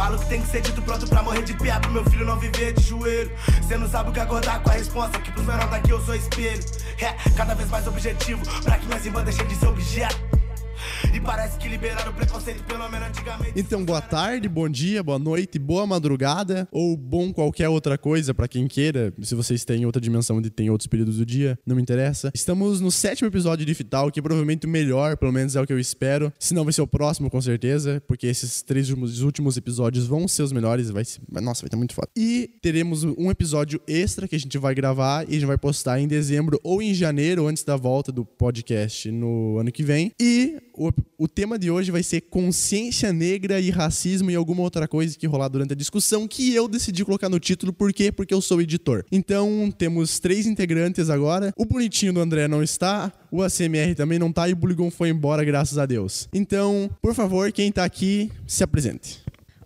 Falo que tem que ser dito pronto pra morrer de pé, pro meu filho não viver de joelho. Cê não sabe o que acordar com a resposta, que pros menores daqui eu sou espelho. É, cada vez mais objetivo, pra que minhas irmãs deixem de ser objeto. E parece que liberaram o preconceito pelo menos antigamente. Então, boa tarde, bom dia, boa noite, boa madrugada ou bom qualquer outra coisa para quem queira. Se vocês têm outra dimensão onde tem outros períodos do dia, não me interessa. Estamos no sétimo episódio de Fital, que é provavelmente o melhor, pelo menos é o que eu espero. Se não vai ser o próximo, com certeza, porque esses três últimos episódios vão ser os melhores. Vai ser... Nossa, vai estar muito foda. E teremos um episódio extra que a gente vai gravar e a gente vai postar em dezembro ou em janeiro, antes da volta do podcast no ano que vem. E o, o tema de hoje vai ser consciência negra e racismo e alguma outra coisa que rolar durante a discussão que eu decidi colocar no título. Por quê? Porque eu sou editor. Então, temos três integrantes agora. O bonitinho do André não está, o ACMR também não tá e o Buligon foi embora, graças a Deus. Então, por favor, quem tá aqui, se apresente.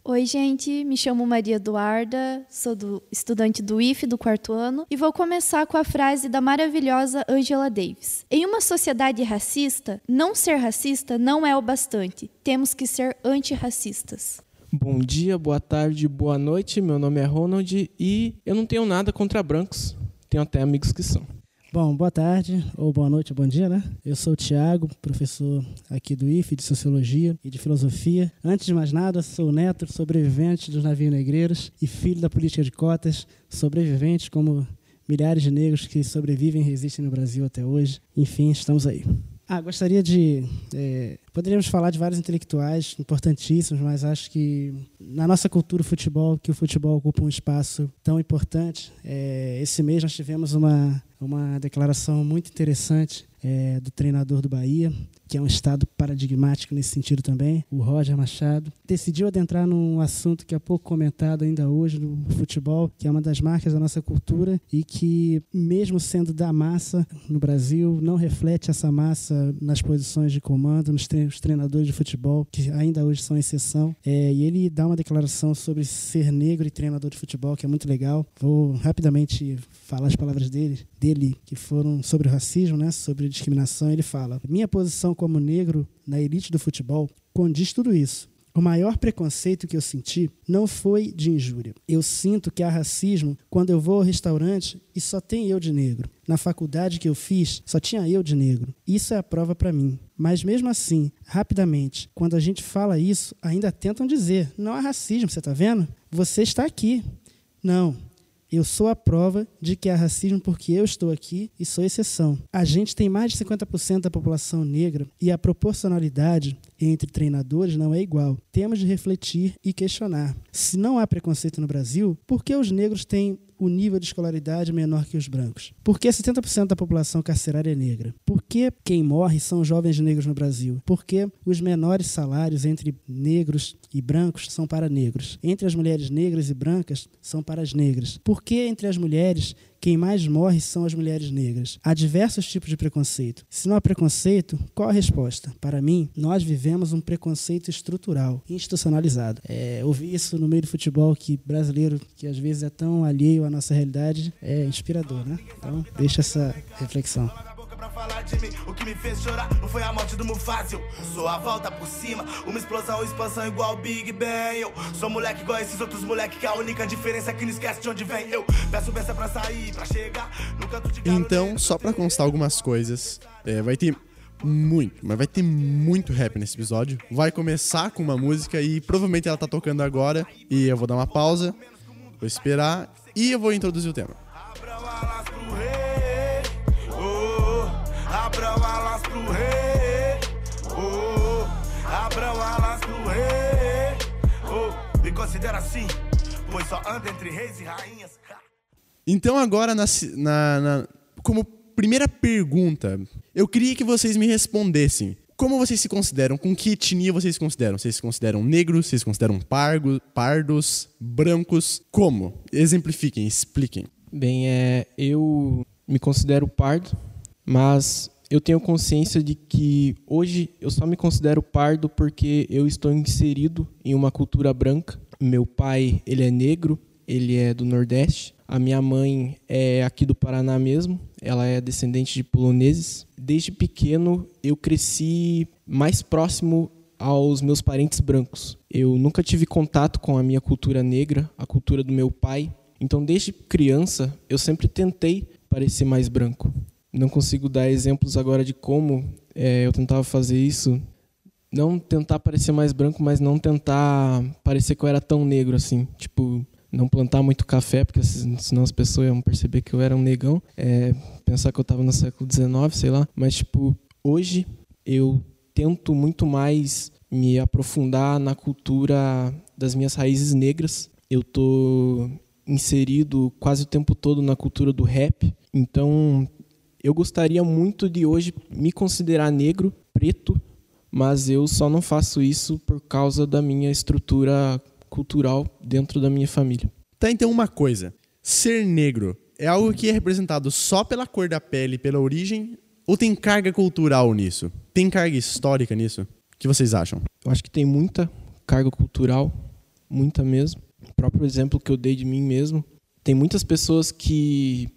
Oi, gente, me chamo Maria Eduarda, sou do, estudante do IF do quarto ano e vou começar com a frase da maravilhosa Angela Davis. Em uma sociedade racista, não ser racista não é o bastante, temos que ser antirracistas. Bom dia, boa tarde, boa noite. Meu nome é Ronald e eu não tenho nada contra brancos. Tenho até amigos que são. Bom, boa tarde, ou boa noite, bom dia, né? Eu sou o Tiago, professor aqui do IFE de Sociologia e de Filosofia. Antes de mais nada, sou neto, sobrevivente dos navios negreiros e filho da política de cotas, sobrevivente como milhares de negros que sobrevivem e resistem no Brasil até hoje. Enfim, estamos aí. Ah, gostaria de. É, poderíamos falar de vários intelectuais importantíssimos, mas acho que na nossa cultura o futebol, que o futebol ocupa um espaço tão importante. É, esse mês nós tivemos uma, uma declaração muito interessante é, do treinador do Bahia, que é um estado paradigmático nesse sentido também, o Roger Machado, decidiu adentrar num assunto que é pouco comentado ainda hoje no futebol, que é uma das marcas da nossa cultura e que, mesmo sendo da massa no Brasil, não reflete essa massa nas posições de comando, nos treinadores de futebol, que ainda hoje são exceção. É, e ele dá uma declaração sobre ser negro e treinador de futebol, que é muito legal. Vou rapidamente falar as palavras dele, dele que foram sobre racismo, né, sobre discriminação. Ele fala: Minha posição como negro na elite do futebol condiz tudo isso. O maior preconceito que eu senti não foi de injúria. Eu sinto que há racismo quando eu vou ao restaurante e só tem eu de negro. Na faculdade que eu fiz, só tinha eu de negro. Isso é a prova para mim. Mas mesmo assim, rapidamente, quando a gente fala isso, ainda tentam dizer: não há racismo, você está vendo? Você está aqui. Não, eu sou a prova de que há racismo porque eu estou aqui e sou exceção. A gente tem mais de 50% da população negra e a proporcionalidade entre treinadores não é igual. Temos de refletir e questionar. Se não há preconceito no Brasil, por que os negros têm o nível de escolaridade menor que os brancos? Por que 70% da população carcerária é negra? Por que quem morre são jovens negros no Brasil? Por que os menores salários entre negros e brancos são para negros? Entre as mulheres negras e brancas são para as negras? Por que entre as mulheres quem mais morre são as mulheres negras. Há diversos tipos de preconceito. Se não há preconceito, qual a resposta? Para mim, nós vivemos um preconceito estrutural, institucionalizado. É, ouvir isso no meio do futebol que brasileiro, que às vezes é tão alheio à nossa realidade, é inspirador, né? Então, deixa essa reflexão pra falar de mim. O que me fez chorar foi a morte do sou a volta por cima, uma explosão, expansão igual Big Bang. Eu sou moleque igual esses outros que a única diferença é que não esquece de onde vem. Eu peço pra sair, pra chegar no canto de Então, só pra constar algumas coisas, é, vai ter muito, mas vai ter muito rap nesse episódio. Vai começar com uma música e provavelmente ela tá tocando agora. E eu vou dar uma pausa, vou esperar e eu vou introduzir o tema. Considera assim, pois só anda entre reis e rainhas. Então agora, na, na, na, como primeira pergunta, eu queria que vocês me respondessem. Como vocês se consideram? Com que etnia vocês se consideram? Vocês se consideram negros? Vocês se consideram pargo, pardos? Brancos? Como? Exemplifiquem, expliquem. Bem, é, eu me considero pardo, mas eu tenho consciência de que hoje eu só me considero pardo porque eu estou inserido em uma cultura branca meu pai, ele é negro, ele é do Nordeste. A minha mãe é aqui do Paraná mesmo, ela é descendente de poloneses. Desde pequeno eu cresci mais próximo aos meus parentes brancos. Eu nunca tive contato com a minha cultura negra, a cultura do meu pai. Então, desde criança, eu sempre tentei parecer mais branco. Não consigo dar exemplos agora de como é, eu tentava fazer isso. Não tentar parecer mais branco, mas não tentar parecer que eu era tão negro assim. Tipo, não plantar muito café, porque senão as pessoas iam perceber que eu era um negão. É, pensar que eu estava no século XIX, sei lá. Mas, tipo, hoje eu tento muito mais me aprofundar na cultura das minhas raízes negras. Eu tô inserido quase o tempo todo na cultura do rap. Então, eu gostaria muito de hoje me considerar negro, preto, mas eu só não faço isso por causa da minha estrutura cultural dentro da minha família. Tá, então uma coisa. Ser negro é algo que é representado só pela cor da pele, pela origem, ou tem carga cultural nisso? Tem carga histórica nisso? O que vocês acham? Eu acho que tem muita carga cultural, muita mesmo. O próprio exemplo que eu dei de mim mesmo. Tem muitas pessoas que,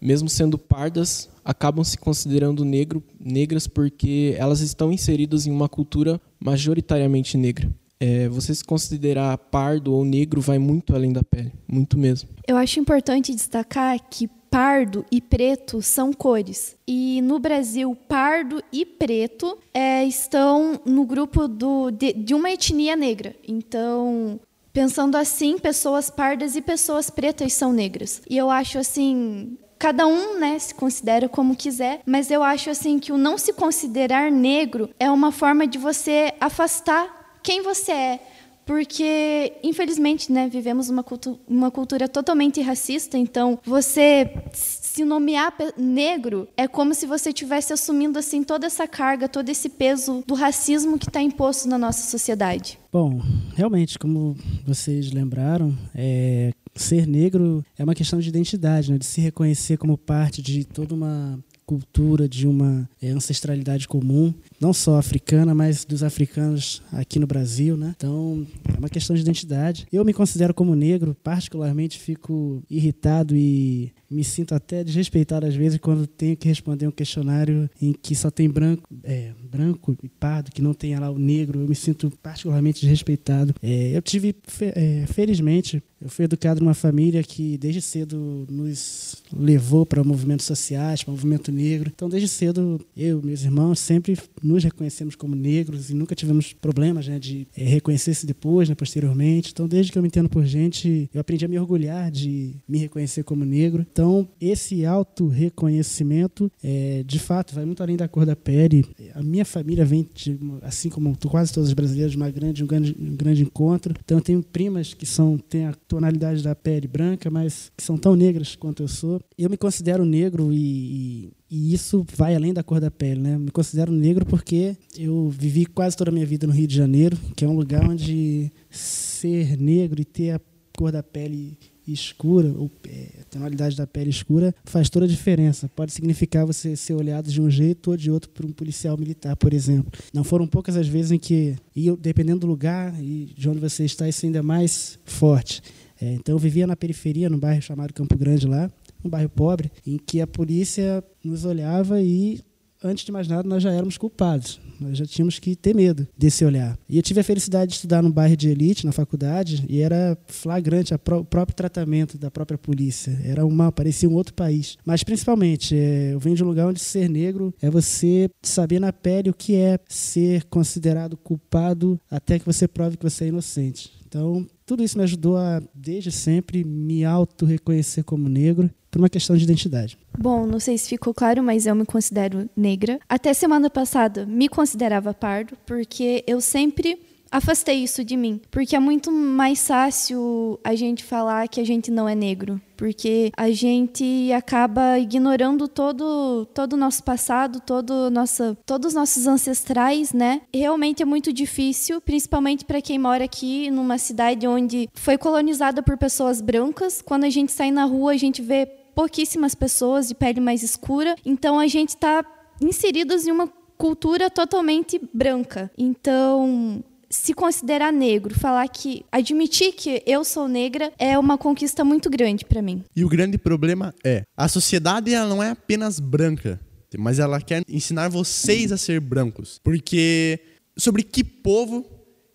mesmo sendo pardas, acabam se considerando negro, negras porque elas estão inseridas em uma cultura majoritariamente negra. É, você se considerar pardo ou negro vai muito além da pele, muito mesmo. Eu acho importante destacar que pardo e preto são cores. E no Brasil, pardo e preto é, estão no grupo do, de, de uma etnia negra. Então, pensando assim, pessoas pardas e pessoas pretas são negras. E eu acho assim, cada um, né, se considera como quiser, mas eu acho assim que o não se considerar negro é uma forma de você afastar quem você é porque infelizmente, né, vivemos uma, cultu uma cultura totalmente racista, então você se nomear negro é como se você estivesse assumindo assim toda essa carga, todo esse peso do racismo que está imposto na nossa sociedade. Bom, realmente, como vocês lembraram, é, ser negro é uma questão de identidade, né, de se reconhecer como parte de toda uma cultura, de uma é, ancestralidade comum, não só africana, mas dos africanos aqui no Brasil, né? Então, é uma questão de identidade. Eu me considero como negro, particularmente fico irritado e me sinto até desrespeitado às vezes quando tenho que responder um questionário em que só tem branco, é, branco e pardo, que não tem lá o negro. Eu me sinto particularmente desrespeitado. É, eu tive, é, felizmente, eu fui educado numa família que desde cedo nos levou para movimentos sociais, para o movimento negro. Então, desde cedo, eu meus irmãos sempre nos reconhecemos como negros e nunca tivemos problemas né, de é, reconhecer-se depois, né, posteriormente. Então, desde que eu me entendo por gente, eu aprendi a me orgulhar de me reconhecer como negro. Então, esse auto-reconhecimento, é, de fato, vai muito além da cor da pele. A minha família vem, de, assim como quase todos os brasileiros, de uma grande, um, grande, um grande encontro. Então, eu tenho primas que são, têm a tonalidade da pele branca, mas que são tão negras quanto eu sou. Eu me considero negro e, e, e isso vai além da cor da pele, né? Me considero negro porque eu vivi quase toda a minha vida no Rio de Janeiro, que é um lugar onde ser negro e ter a cor da pele escura, ou é, a tonalidade da pele escura, faz toda a diferença. Pode significar você ser olhado de um jeito ou de outro por um policial militar, por exemplo. Não foram poucas as vezes em que, e dependendo do lugar e de onde você está, isso ainda é mais forte. É, então eu vivia na periferia, num bairro chamado Campo Grande lá, um bairro pobre, em que a polícia nos olhava e, antes de mais nada, nós já éramos culpados. Nós já tínhamos que ter medo desse olhar. E eu tive a felicidade de estudar num bairro de elite, na faculdade, e era flagrante pró o próprio tratamento da própria polícia. Era uma, parecia um outro país. Mas, principalmente, é, eu venho de um lugar onde ser negro é você saber na pele o que é ser considerado culpado até que você prove que você é inocente. Então, tudo isso me ajudou a, desde sempre, me auto-reconhecer como negro por uma questão de identidade. Bom, não sei se ficou claro, mas eu me considero negra. Até semana passada me considerava pardo, porque eu sempre afastei isso de mim, porque é muito mais fácil a gente falar que a gente não é negro, porque a gente acaba ignorando todo todo o nosso passado, todo nossa, todos os nossos ancestrais, né? Realmente é muito difícil, principalmente para quem mora aqui numa cidade onde foi colonizada por pessoas brancas. Quando a gente sai na rua, a gente vê pouquíssimas pessoas de pele mais escura, então a gente está inseridos em uma cultura totalmente branca. Então, se considerar negro, falar que admitir que eu sou negra é uma conquista muito grande para mim. E o grande problema é, a sociedade ela não é apenas branca, mas ela quer ensinar vocês a ser brancos, porque sobre que povo,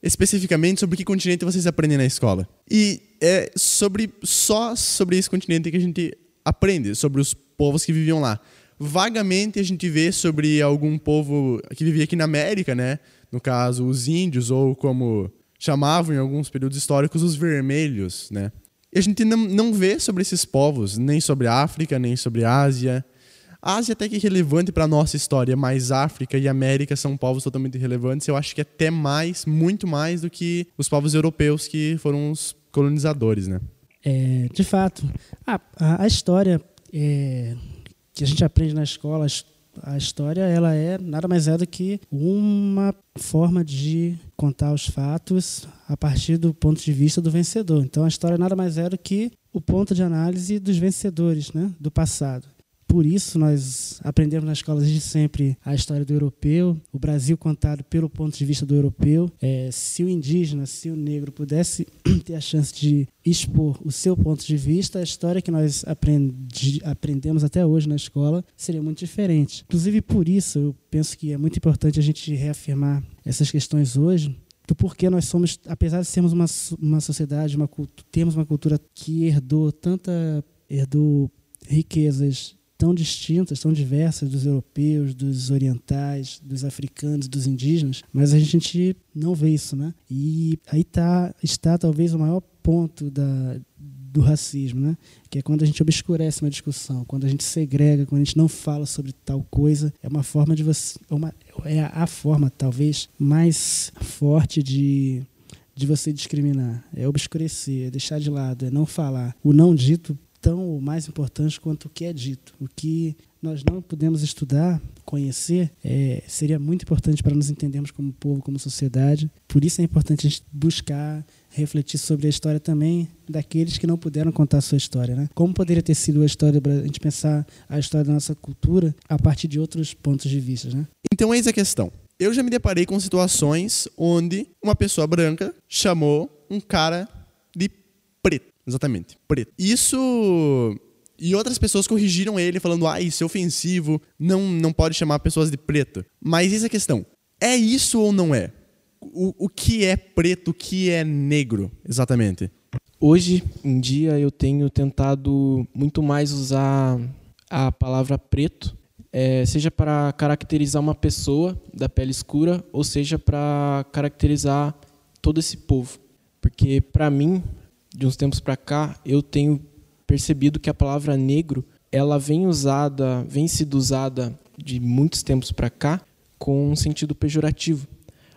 especificamente, sobre que continente vocês aprendem na escola. E é sobre só sobre esse continente que a gente aprende, sobre os povos que viviam lá. Vagamente a gente vê sobre algum povo que vivia aqui na América, né? No caso, os índios, ou como chamavam em alguns períodos históricos, os vermelhos, né? E a gente não, não vê sobre esses povos, nem sobre a África, nem sobre a Ásia. A Ásia até que é relevante para a nossa história, mas África e América são povos totalmente relevantes. Eu acho que até mais, muito mais do que os povos europeus que foram os colonizadores, né? É, de fato, a, a, a história é, que a gente aprende na escola, a história ela é nada mais é do que uma forma de contar os fatos a partir do ponto de vista do vencedor. Então a história nada mais é do que o ponto de análise dos vencedores, né, do passado. Por isso, nós aprendemos na escola desde sempre a história do europeu, o Brasil contado pelo ponto de vista do europeu. É, se o indígena, se o negro pudesse ter a chance de expor o seu ponto de vista, a história que nós aprendi, aprendemos até hoje na escola seria muito diferente. Inclusive, por isso, eu penso que é muito importante a gente reafirmar essas questões hoje, do porquê nós somos, apesar de sermos uma, uma sociedade, uma, temos uma cultura que herdou tanta herdou riquezas tão distintas, tão diversas dos europeus, dos orientais, dos africanos, dos indígenas, mas a gente não vê isso, né? E aí tá, está talvez o maior ponto da, do racismo, né? Que é quando a gente obscurece uma discussão, quando a gente segrega, quando a gente não fala sobre tal coisa, é uma forma de você, é uma, é a forma talvez mais forte de de você discriminar, é obscurecer, é deixar de lado, é não falar. O não dito tão ou mais importante quanto o que é dito. O que nós não podemos estudar, conhecer, é, seria muito importante para nos entendermos como povo, como sociedade. Por isso é importante a gente buscar refletir sobre a história também daqueles que não puderam contar a sua história. Né? Como poderia ter sido a história, a gente pensar a história da nossa cultura a partir de outros pontos de vista. Né? Então, eis a questão. Eu já me deparei com situações onde uma pessoa branca chamou um cara de preto. Exatamente, preto. Isso. E outras pessoas corrigiram ele, falando: ah, isso é ofensivo, não, não pode chamar pessoas de preto. Mas isso é a questão: é isso ou não é? O, o que é preto, o que é negro, exatamente? Hoje em dia eu tenho tentado muito mais usar a palavra preto, é, seja para caracterizar uma pessoa da pele escura, ou seja para caracterizar todo esse povo. Porque para mim de uns tempos para cá, eu tenho percebido que a palavra negro ela vem usada, vem sido usada de muitos tempos para cá com um sentido pejorativo.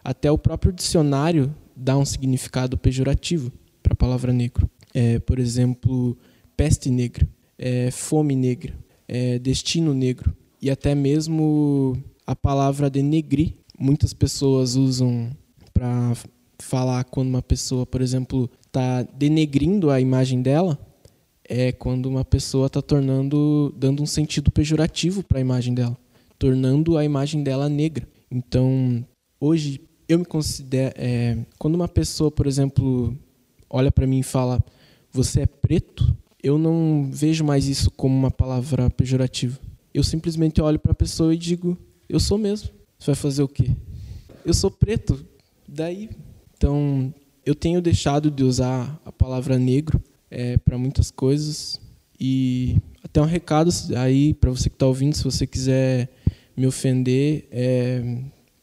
Até o próprio dicionário dá um significado pejorativo para a palavra negro. É, por exemplo, peste negra, é, fome negra, é, destino negro e até mesmo a palavra denegrir. Muitas pessoas usam para falar quando uma pessoa, por exemplo, está denegrindo a imagem dela, é quando uma pessoa está tornando, dando um sentido pejorativo para a imagem dela, tornando a imagem dela negra. Então, hoje eu me considero, é, quando uma pessoa, por exemplo, olha para mim e fala, você é preto, eu não vejo mais isso como uma palavra pejorativa. Eu simplesmente olho para a pessoa e digo, eu sou mesmo. Você vai fazer o quê? Eu sou preto. Daí então, eu tenho deixado de usar a palavra negro é, para muitas coisas e até um recado aí para você que está ouvindo, se você quiser me ofender, é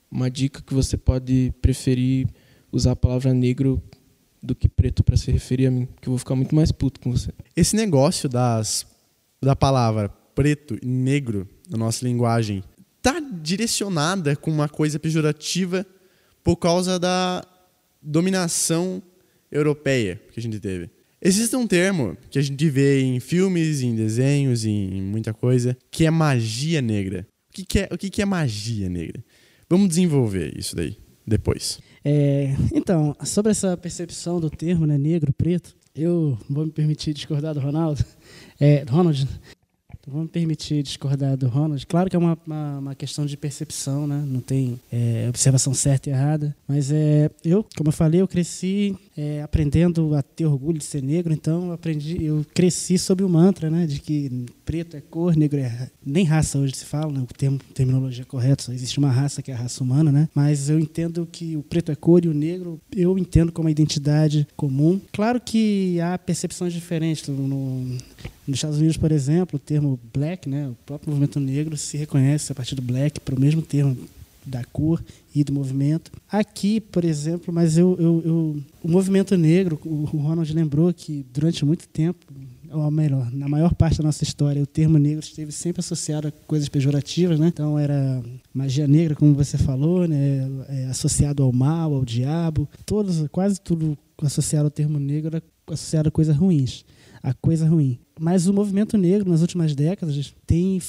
uma dica que você pode preferir usar a palavra negro do que preto para se referir a mim, que eu vou ficar muito mais puto com você. Esse negócio das da palavra preto e negro na nossa linguagem tá direcionada com uma coisa pejorativa por causa da dominação europeia que a gente teve. Existe um termo que a gente vê em filmes, em desenhos, em muita coisa, que é magia negra. O que, que é, o que, que é magia negra? Vamos desenvolver isso daí depois. É, então, sobre essa percepção do termo, né, negro, preto, eu vou me permitir discordar do Ronaldo. É, Ronald, Vamos permitir discordar do Ronald. Claro que é uma, uma, uma questão de percepção, né? Não tem é, observação certa e errada. Mas é, eu, como eu falei, eu cresci é, aprendendo a ter orgulho de ser negro, então eu aprendi, eu cresci sob o mantra, né, de que preto é cor, negro é nem raça hoje se fala, né, o termo terminologia correta, só existe uma raça que é a raça humana, né? Mas eu entendo que o preto é cor e o negro eu entendo como uma identidade comum. Claro que há percepções diferentes no, nos Estados Unidos, por exemplo, o termo black, né, o próprio movimento negro se reconhece a partir do black para o mesmo termo da cor e do movimento. Aqui, por exemplo, mas eu, eu, eu, o movimento negro, o Ronald lembrou que durante muito tempo, ou melhor, na maior parte da nossa história, o termo negro esteve sempre associado a coisas pejorativas, né? Então era magia negra, como você falou, né? É, associado ao mal, ao diabo, todos, quase tudo associado ao termo negro era associado a coisas ruins, a coisa ruim. Mas o movimento negro nas últimas décadas tem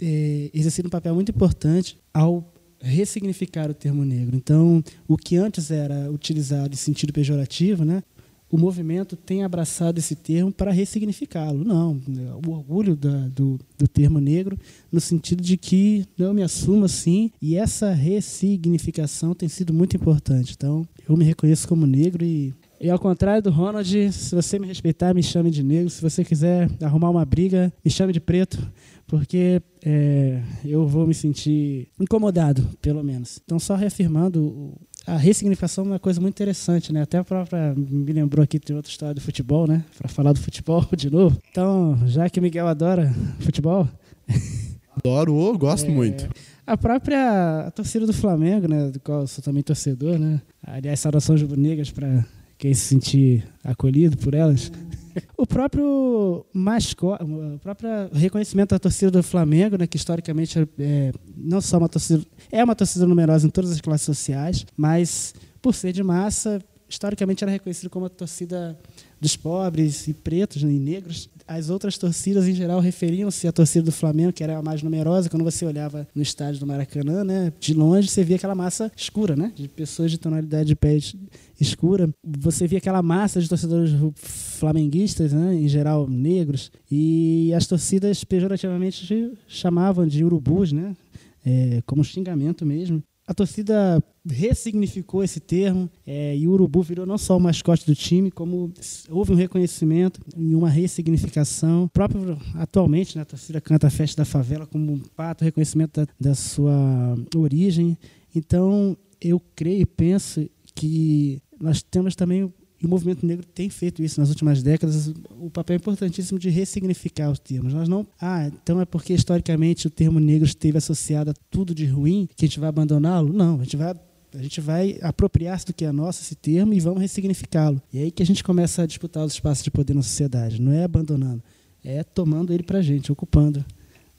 é, exercido um papel muito importante ao ressignificar o termo negro. Então, o que antes era utilizado em sentido pejorativo, né, o movimento tem abraçado esse termo para ressignificá-lo. Não, o orgulho da, do, do termo negro, no sentido de que eu me assumo assim, e essa ressignificação tem sido muito importante. Então, eu me reconheço como negro e e ao contrário do Ronald, se você me respeitar, me chame de negro. Se você quiser arrumar uma briga, me chame de preto porque é, eu vou me sentir incomodado, pelo menos. Então, só reafirmando, a ressignificação é uma coisa muito interessante, né? Até a própria me lembrou aqui de outra história do futebol, né? Para falar do futebol de novo. Então, já que Miguel adora futebol. Adoro, gosto é, muito. A própria a torcida do Flamengo, né? Do qual eu sou também torcedor, né? Aliás, saudações rubro-negras para quem se sentir acolhido por elas. O próprio mascote, o próprio reconhecimento da torcida do Flamengo, né, que historicamente é, é, não só uma torcida, é uma torcida numerosa em todas as classes sociais, mas por ser de massa, historicamente era reconhecido como a torcida dos pobres e pretos né, e negros. As outras torcidas, em geral, referiam-se à torcida do Flamengo, que era a mais numerosa. Quando você olhava no estádio do Maracanã, né, de longe, você via aquela massa escura, né, de pessoas de tonalidade de pele escura. Você via aquela massa de torcedores flamenguistas, né, em geral negros, e as torcidas pejorativamente chamavam de urubus, né, é, como xingamento mesmo a torcida ressignificou esse termo é, e o Urubu virou não só o mascote do time, como houve um reconhecimento e uma ressignificação. Próprio, atualmente, né, a torcida canta a festa da favela como um pato, reconhecimento da, da sua origem. Então, eu creio e penso que nós temos também e o movimento negro tem feito isso nas últimas décadas, o papel importantíssimo de ressignificar os termos. Nós não, ah, então é porque historicamente o termo negro esteve associado a tudo de ruim que a gente vai abandoná-lo? Não, a gente vai a gente vai apropriar-se do que é nosso, esse termo, e vamos ressignificá-lo. E é aí que a gente começa a disputar os espaços de poder na sociedade. Não é abandonando, é tomando ele para a gente, ocupando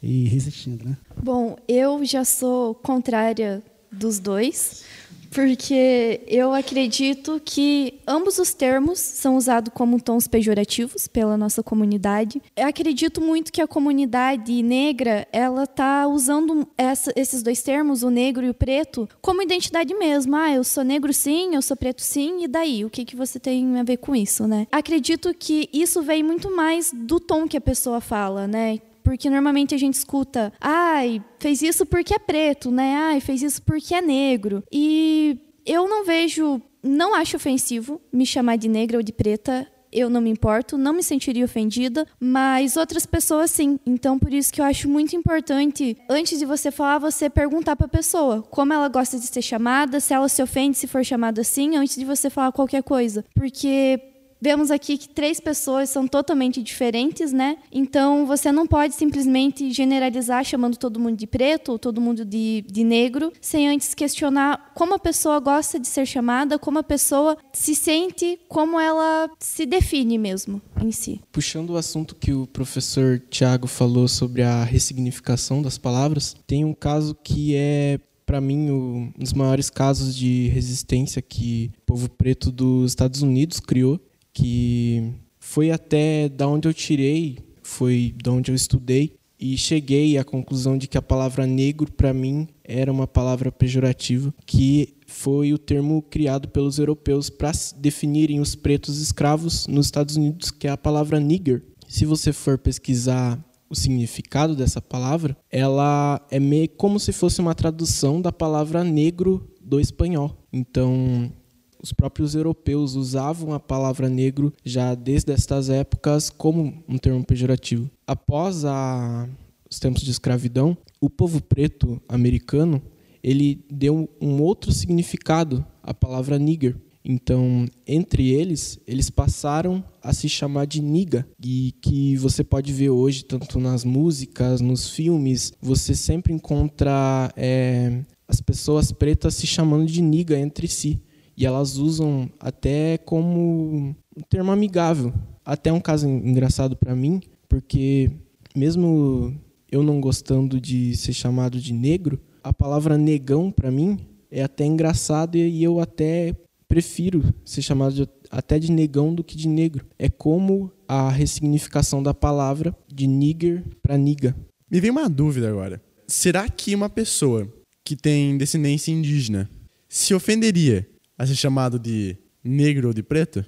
e resistindo. Né? Bom, eu já sou contrária dos dois porque eu acredito que ambos os termos são usados como tons pejorativos pela nossa comunidade. Eu acredito muito que a comunidade negra ela tá usando essa, esses dois termos, o negro e o preto, como identidade mesmo. Ah, eu sou negro sim, eu sou preto sim, e daí? O que, que você tem a ver com isso, né? Acredito que isso vem muito mais do tom que a pessoa fala, né? Porque normalmente a gente escuta, ai, fez isso porque é preto, né? Ai, fez isso porque é negro. E eu não vejo, não acho ofensivo me chamar de negra ou de preta eu não me importo, não me sentiria ofendida, mas outras pessoas sim. Então, por isso que eu acho muito importante, antes de você falar, você perguntar para a pessoa como ela gosta de ser chamada, se ela se ofende se for chamada assim, antes de você falar qualquer coisa. Porque Vemos aqui que três pessoas são totalmente diferentes, né? Então você não pode simplesmente generalizar chamando todo mundo de preto ou todo mundo de, de negro, sem antes questionar como a pessoa gosta de ser chamada, como a pessoa se sente, como ela se define mesmo em si. Puxando o assunto que o professor Tiago falou sobre a ressignificação das palavras, tem um caso que é para mim, um dos maiores casos de resistência que o povo preto dos Estados Unidos criou, que foi até da onde eu tirei, foi da onde eu estudei e cheguei à conclusão de que a palavra negro para mim era uma palavra pejorativa, que foi o termo criado pelos europeus para definirem os pretos escravos nos Estados Unidos, que é a palavra nigger. Se você for pesquisar o significado dessa palavra, ela é meio como se fosse uma tradução da palavra negro do espanhol. Então, os próprios europeus usavam a palavra negro já desde estas épocas como um termo pejorativo. Após a, os tempos de escravidão, o povo preto americano ele deu um outro significado à palavra nigger. Então, entre eles, eles passaram a se chamar de niga, e que você pode ver hoje tanto nas músicas, nos filmes, você sempre encontra é, as pessoas pretas se chamando de niga entre si. E elas usam até como um termo amigável. Até um caso engraçado para mim, porque mesmo eu não gostando de ser chamado de negro, a palavra negão para mim é até engraçado e eu até prefiro ser chamado de, até de negão do que de negro. É como a ressignificação da palavra de nigger para niga. Me vem uma dúvida agora. Será que uma pessoa que tem descendência indígena se ofenderia a ser chamado de negro ou de preto?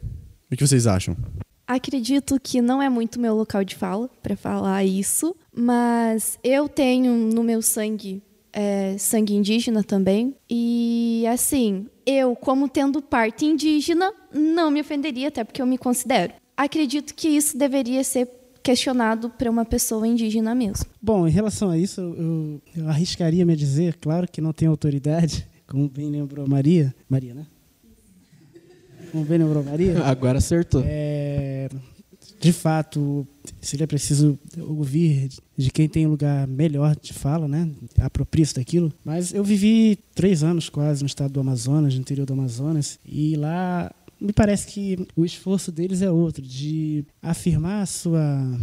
O que vocês acham? Acredito que não é muito meu local de fala para falar isso, mas eu tenho no meu sangue é, sangue indígena também. E assim, eu, como tendo parte indígena, não me ofenderia, até porque eu me considero. Acredito que isso deveria ser questionado para uma pessoa indígena mesmo. Bom, em relação a isso, eu, eu arriscaria me dizer, claro que não tenho autoridade, como bem lembrou Maria. Maria, né? Lembrou Maria. Agora acertou. É, de fato, seria preciso ouvir de quem tem lugar melhor de fala, né? Apropria-se daquilo. Mas eu vivi três anos quase no estado do Amazonas, no interior do Amazonas, e lá me parece que o esforço deles é outro, de afirmar a sua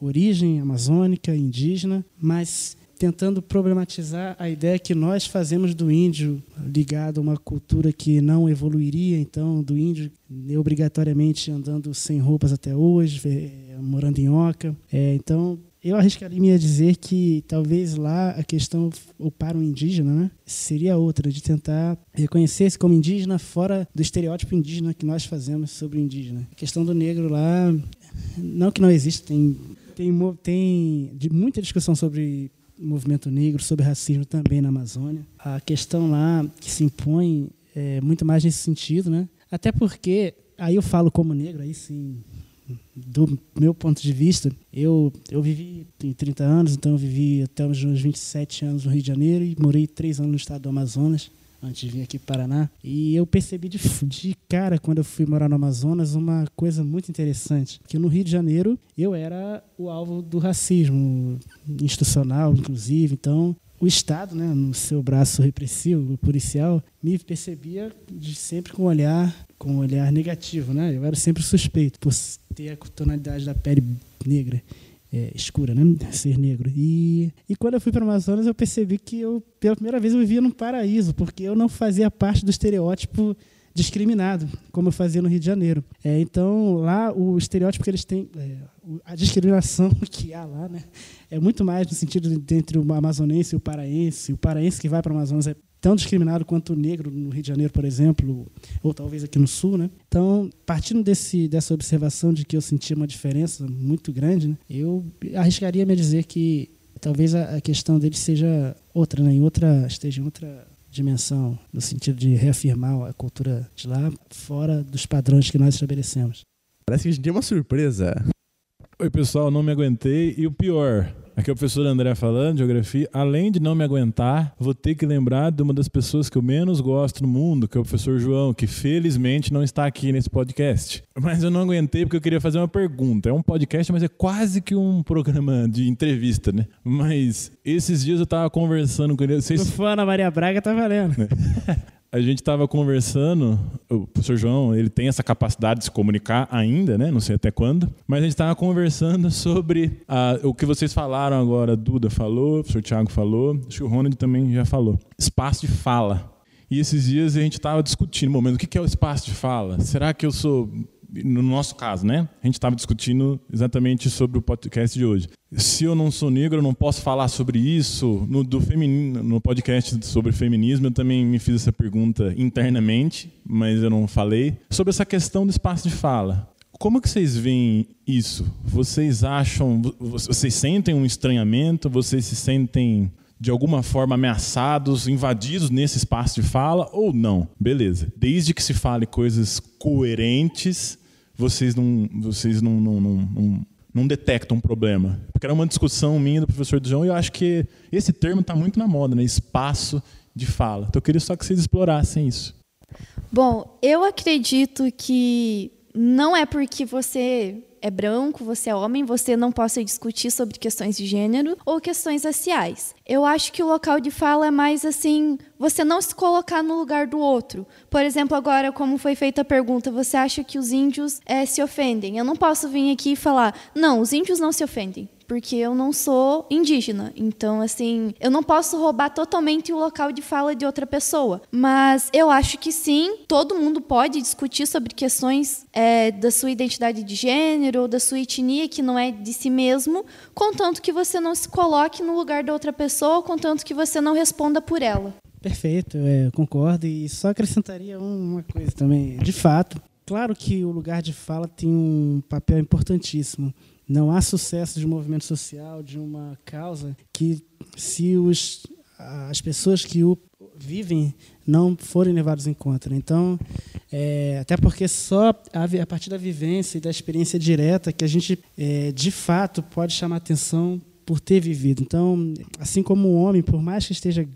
origem amazônica, indígena, mas tentando problematizar a ideia que nós fazemos do índio ligado a uma cultura que não evoluiria, então, do índio obrigatoriamente andando sem roupas até hoje, é, morando em oca. É, então, eu arriscaria a dizer que talvez lá a questão, ou para o indígena, né, seria outra, de tentar reconhecer-se como indígena fora do estereótipo indígena que nós fazemos sobre o indígena. A questão do negro lá, não que não existe, tem, tem, tem muita discussão sobre movimento negro, sobre racismo também na Amazônia. A questão lá que se impõe é muito mais nesse sentido, né? Até porque, aí eu falo como negro, aí sim, do meu ponto de vista, eu, eu vivi em 30 anos, então eu vivi até meus 27 anos no Rio de Janeiro e morei três anos no estado do Amazonas antes de vir aqui para Paraná. E eu percebi de, de cara, quando eu fui morar no Amazonas, uma coisa muito interessante. Que no Rio de Janeiro, eu era o alvo do racismo institucional, inclusive. Então, o Estado, né, no seu braço repressivo, policial, me percebia de sempre com um olhar, com um olhar negativo, né? Eu era sempre suspeito por ter a tonalidade da pele negra é, escura, né? Ser negro. E, e quando eu fui para o Amazonas, eu percebi que eu, pela primeira vez, eu vivia num paraíso, porque eu não fazia parte do estereótipo discriminado, como eu fazia no Rio de Janeiro. É, então, lá, o estereótipo que eles têm, é, a discriminação que há lá, né, é muito mais no sentido de, entre o amazonense e o paraense. O paraense que vai para o Amazonas é tão discriminado quanto o negro no Rio de Janeiro, por exemplo, ou talvez aqui no Sul, né? Então, partindo desse, dessa observação de que eu sentia uma diferença muito grande, né? eu arriscaria me dizer que talvez a, a questão dele seja outra, né? em outra, esteja em outra dimensão, no sentido de reafirmar a cultura de lá fora dos padrões que nós estabelecemos. Parece que a gente tem uma surpresa. Oi, pessoal, não me aguentei. E o pior, Aqui é o professor André falando, de geografia. Além de não me aguentar, vou ter que lembrar de uma das pessoas que eu menos gosto no mundo, que é o professor João, que felizmente não está aqui nesse podcast. Mas eu não aguentei porque eu queria fazer uma pergunta. É um podcast, mas é quase que um programa de entrevista, né? Mas esses dias eu tava conversando com ele. Vocês... O fã da Maria Braga tá valendo. a gente estava conversando, o professor João, ele tem essa capacidade de se comunicar ainda, né? Não sei até quando, mas a gente estava conversando sobre ah, o que vocês falaram agora, Duda falou, o professor Tiago falou, acho que o Ronald também já falou. Espaço de fala. E esses dias a gente estava discutindo, momento, o que é o espaço de fala? Será que eu sou no nosso caso, né? A gente estava discutindo exatamente sobre o podcast de hoje. Se eu não sou negro, eu não posso falar sobre isso. No, do no podcast sobre feminismo, eu também me fiz essa pergunta internamente, mas eu não falei. Sobre essa questão do espaço de fala. Como que vocês veem isso? Vocês acham, vocês sentem um estranhamento? Vocês se sentem de alguma forma ameaçados, invadidos nesse espaço de fala ou não. Beleza. Desde que se fale coisas coerentes, vocês não, vocês não, não, não, não, não detectam um problema. Porque era uma discussão minha do professor João e eu acho que esse termo está muito na moda, né? Espaço de fala. Então eu queria só que vocês explorassem isso. Bom, eu acredito que não é porque você é branco, você é homem, você não possa discutir sobre questões de gênero ou questões raciais. Eu acho que o local de fala é mais assim, você não se colocar no lugar do outro. Por exemplo, agora, como foi feita a pergunta, você acha que os índios é, se ofendem? Eu não posso vir aqui e falar, não, os índios não se ofendem porque eu não sou indígena. Então, assim, eu não posso roubar totalmente o local de fala de outra pessoa. Mas eu acho que sim, todo mundo pode discutir sobre questões é, da sua identidade de gênero ou da sua etnia que não é de si mesmo, contanto que você não se coloque no lugar da outra pessoa, contanto que você não responda por ela. Perfeito, é, concordo. E só acrescentaria uma coisa também. De fato, claro que o lugar de fala tem um papel importantíssimo. Não há sucesso de um movimento social, de uma causa, que se os, as pessoas que o vivem não forem levados em conta. Então, é, até porque só a, a, partir da vivência e da experiência direta que a gente, é, de fato, pode chamar atenção por ter vivido. Então, assim como o homem, por mais que esteja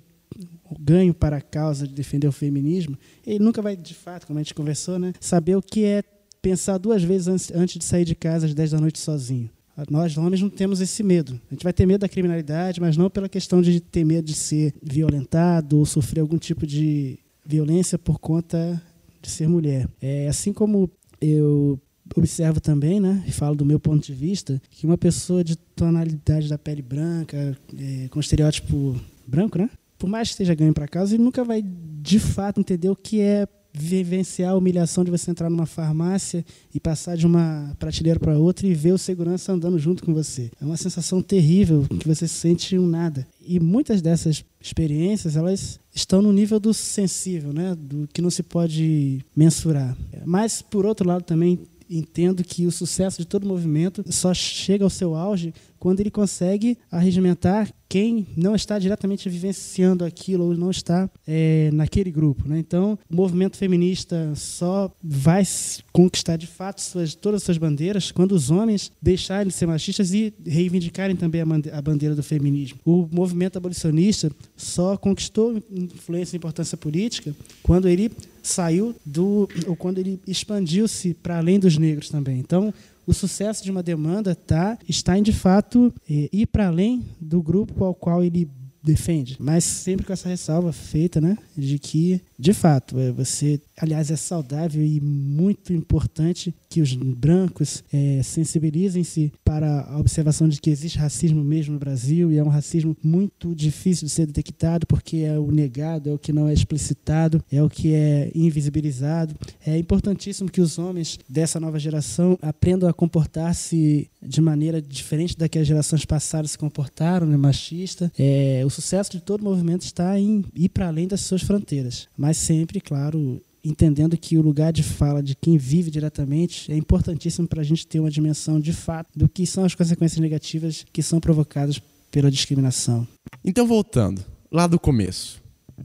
ganho para a causa de defender o feminismo, ele nunca vai, de fato, como a gente conversou, né, saber o que é pensar duas vezes antes de sair de casa às 10 da noite sozinho. Nós, homens, não temos esse medo. A gente vai ter medo da criminalidade, mas não pela questão de ter medo de ser violentado ou sofrer algum tipo de violência por conta de ser mulher. É, assim como eu observo também, né, e falo do meu ponto de vista, que uma pessoa de tonalidade da pele branca, é, com estereótipo branco, né, por mais que esteja ganho para casa, ele nunca vai de fato entender o que é vivenciar a humilhação de você entrar numa farmácia e passar de uma prateleira para outra e ver o segurança andando junto com você. É uma sensação terrível que você sente um nada. E muitas dessas experiências, elas estão no nível do sensível, né? do que não se pode mensurar. Mas, por outro lado, também entendo que o sucesso de todo movimento só chega ao seu auge quando ele consegue arregimentar quem não está diretamente vivenciando aquilo ou não está é, naquele grupo. Né? Então, o movimento feminista só vai conquistar de fato suas, todas as suas bandeiras quando os homens deixarem de ser machistas e reivindicarem também a bandeira do feminismo. O movimento abolicionista só conquistou influência e importância política quando ele saiu do ou quando ele expandiu-se para além dos negros também. Então, o sucesso de uma demanda tá, está em, de fato, é, ir para além do grupo ao qual ele defende. Mas sempre com essa ressalva feita, né? De que, de fato, é, você, aliás, é saudável e muito importante que os brancos é, sensibilizem-se para a observação de que existe racismo mesmo no Brasil e é um racismo muito difícil de ser detectado porque é o negado, é o que não é explicitado, é o que é invisibilizado. É importantíssimo que os homens dessa nova geração aprendam a comportar-se de maneira diferente da que as gerações passadas se comportaram, né, machista. É, o sucesso de todo movimento está em ir para além das suas fronteiras, mas sempre, claro, entendendo que o lugar de fala de quem vive diretamente é importantíssimo para a gente ter uma dimensão de fato do que são as consequências negativas que são provocadas pela discriminação. Então, voltando, lá do começo.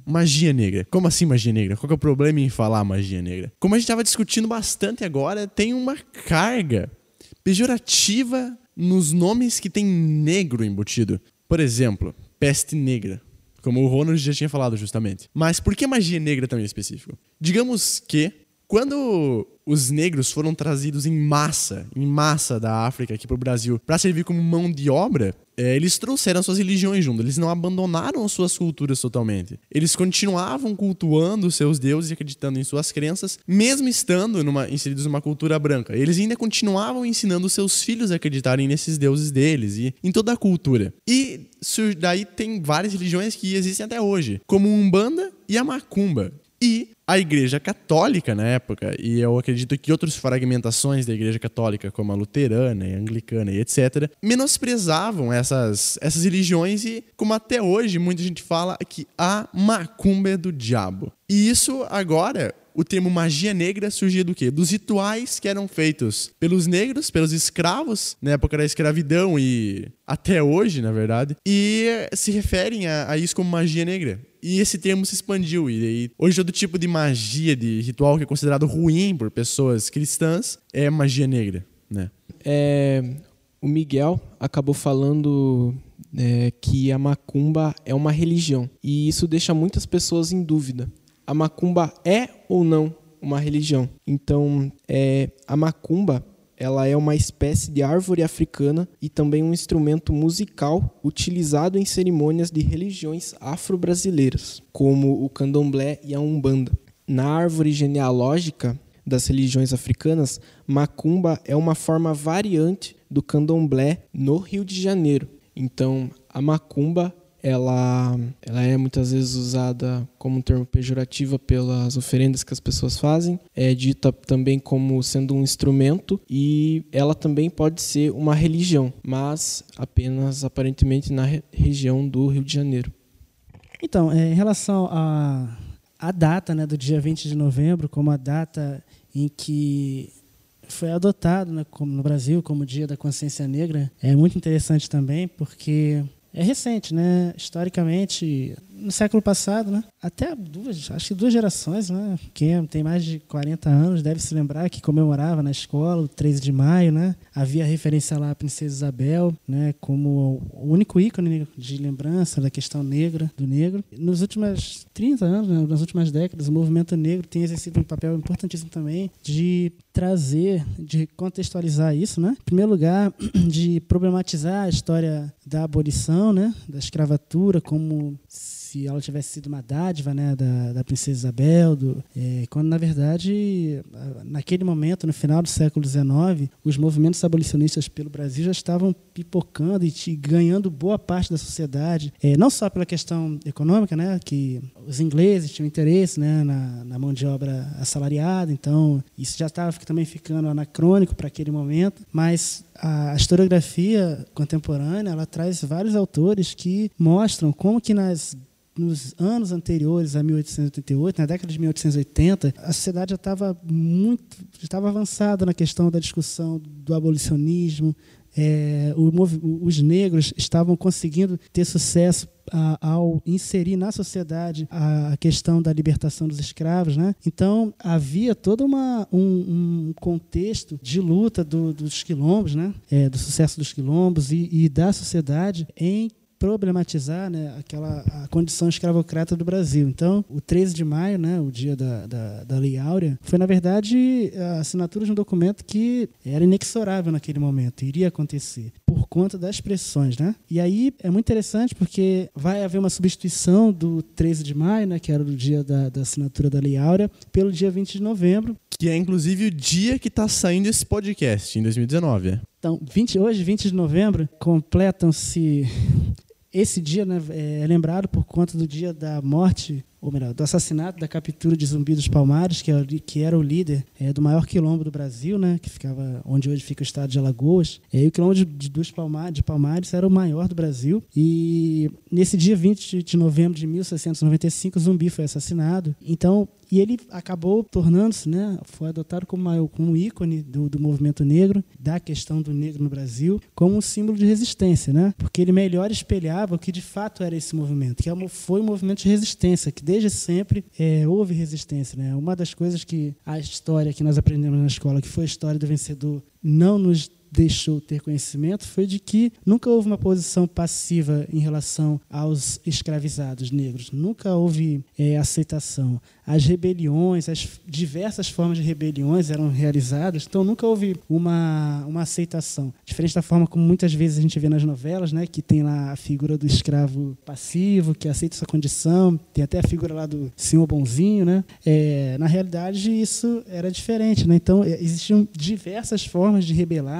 Magia negra. Como assim magia negra? Qual é o problema em falar magia negra? Como a gente estava discutindo bastante agora, tem uma carga pejorativa nos nomes que tem negro embutido. Por exemplo, peste negra. Como o Ronald já tinha falado justamente. Mas por que magia negra também específico? Digamos que quando os negros foram trazidos em massa, em massa da África aqui para o Brasil, para servir como mão de obra, é, eles trouxeram suas religiões junto. Eles não abandonaram suas culturas totalmente. Eles continuavam cultuando seus deuses e acreditando em suas crenças, mesmo estando numa, inseridos numa cultura branca. Eles ainda continuavam ensinando seus filhos a acreditarem nesses deuses deles e em toda a cultura. E daí tem várias religiões que existem até hoje, como Umbanda e a Macumba. E a Igreja Católica na época, e eu acredito que outras fragmentações da Igreja Católica, como a luterana e a anglicana e etc., menosprezavam essas, essas religiões e, como até hoje muita gente fala, que a macumba é do diabo. E isso agora o termo magia negra surgia do quê? Dos rituais que eram feitos pelos negros, pelos escravos, na época da escravidão e até hoje, na verdade, e se referem a, a isso como magia negra. E esse termo se expandiu. E, hoje todo tipo de magia, de ritual que é considerado ruim por pessoas cristãs, é magia negra, né? É, o Miguel acabou falando é, que a macumba é uma religião. E isso deixa muitas pessoas em dúvida. A macumba é ou não uma religião? Então, é, a macumba ela é uma espécie de árvore africana e também um instrumento musical utilizado em cerimônias de religiões afro-brasileiras, como o candomblé e a umbanda. Na árvore genealógica das religiões africanas, macumba é uma forma variante do candomblé no Rio de Janeiro. Então, a macumba ela, ela é muitas vezes usada como um termo pejorativo pelas oferendas que as pessoas fazem, é dita também como sendo um instrumento e ela também pode ser uma religião, mas apenas aparentemente na re região do Rio de Janeiro. Então, é, em relação à a, a data né, do dia 20 de novembro, como a data em que foi adotado né, no Brasil como Dia da Consciência Negra, é muito interessante também, porque é recente, né? Historicamente, no século passado, né? Até duas, acho que duas gerações, né? Quem tem mais de 40 anos deve se lembrar que comemorava na escola o 13 de maio, né? Havia referência lá à Princesa Isabel, né? Como o único ícone de lembrança da questão negra, do negro. Nos últimos 30 anos, né? nas últimas décadas, o movimento negro tem exercido um papel importantíssimo também de trazer, de contextualizar isso, né? Em primeiro lugar, de problematizar a história da abolição, né? Da escravatura como se ela tivesse sido uma dádiva né, da, da princesa Isabel, do, é, quando na verdade, naquele momento, no final do século XIX, os movimentos abolicionistas pelo Brasil já estavam pipocando e, ganhando boa parte da sociedade, é, não só pela questão econômica, né, que os ingleses tinham interesse né, na, na mão de obra assalariada, então isso já estava também ficando anacrônico para aquele momento, mas a historiografia contemporânea ela traz vários autores que mostram como que nas nos anos anteriores a 1888, na década de 1880, a sociedade já estava muito, estava avançada na questão da discussão do abolicionismo. É, o, os negros estavam conseguindo ter sucesso a, ao inserir na sociedade a, questão da libertação dos escravos, né? Então havia todo uma, um, um contexto de luta do, dos quilombos, né? É, do sucesso dos quilombos e, e da sociedade em problematizar né, aquela a condição escravocrata do Brasil. Então, o 13 de maio, né, o dia da, da, da Lei Áurea, foi, na verdade, a assinatura de um documento que era inexorável naquele momento, iria acontecer, por conta das pressões. Né? E aí é muito interessante porque vai haver uma substituição do 13 de maio, né, que era o dia da, da assinatura da Lei Áurea, pelo dia 20 de novembro. Que é, inclusive, o dia que está saindo esse podcast, em 2019. É? Então, 20, hoje, 20 de novembro, completam-se esse dia né, é lembrado por conta do dia da morte ou melhor, do assassinato, da captura de Zumbi dos Palmares, que, é que era o líder é, do maior quilombo do Brasil, né, que ficava onde hoje fica o estado de Alagoas. E aí, o quilombo de, de, dos Palmares, de Palmares era o maior do Brasil. E nesse dia 20 de novembro de 1695, Zumbi foi assassinado. Então, e ele acabou tornando-se, né, foi adotado como, como ícone do, do movimento negro, da questão do negro no Brasil, como um símbolo de resistência, né? Porque ele melhor espelhava o que de fato era esse movimento, que é foi um movimento de resistência, que desde sempre é, houve resistência. Né? Uma das coisas que a história que nós aprendemos na escola, que foi a história do vencedor, não nos deixou ter conhecimento foi de que nunca houve uma posição passiva em relação aos escravizados negros, nunca houve é, aceitação. As rebeliões, as diversas formas de rebeliões eram realizadas, então nunca houve uma, uma aceitação. Diferente da forma como muitas vezes a gente vê nas novelas, né, que tem lá a figura do escravo passivo, que aceita sua condição, tem até a figura lá do senhor bonzinho, né? É, na realidade, isso era diferente, né? Então, é, existiam diversas formas de rebelar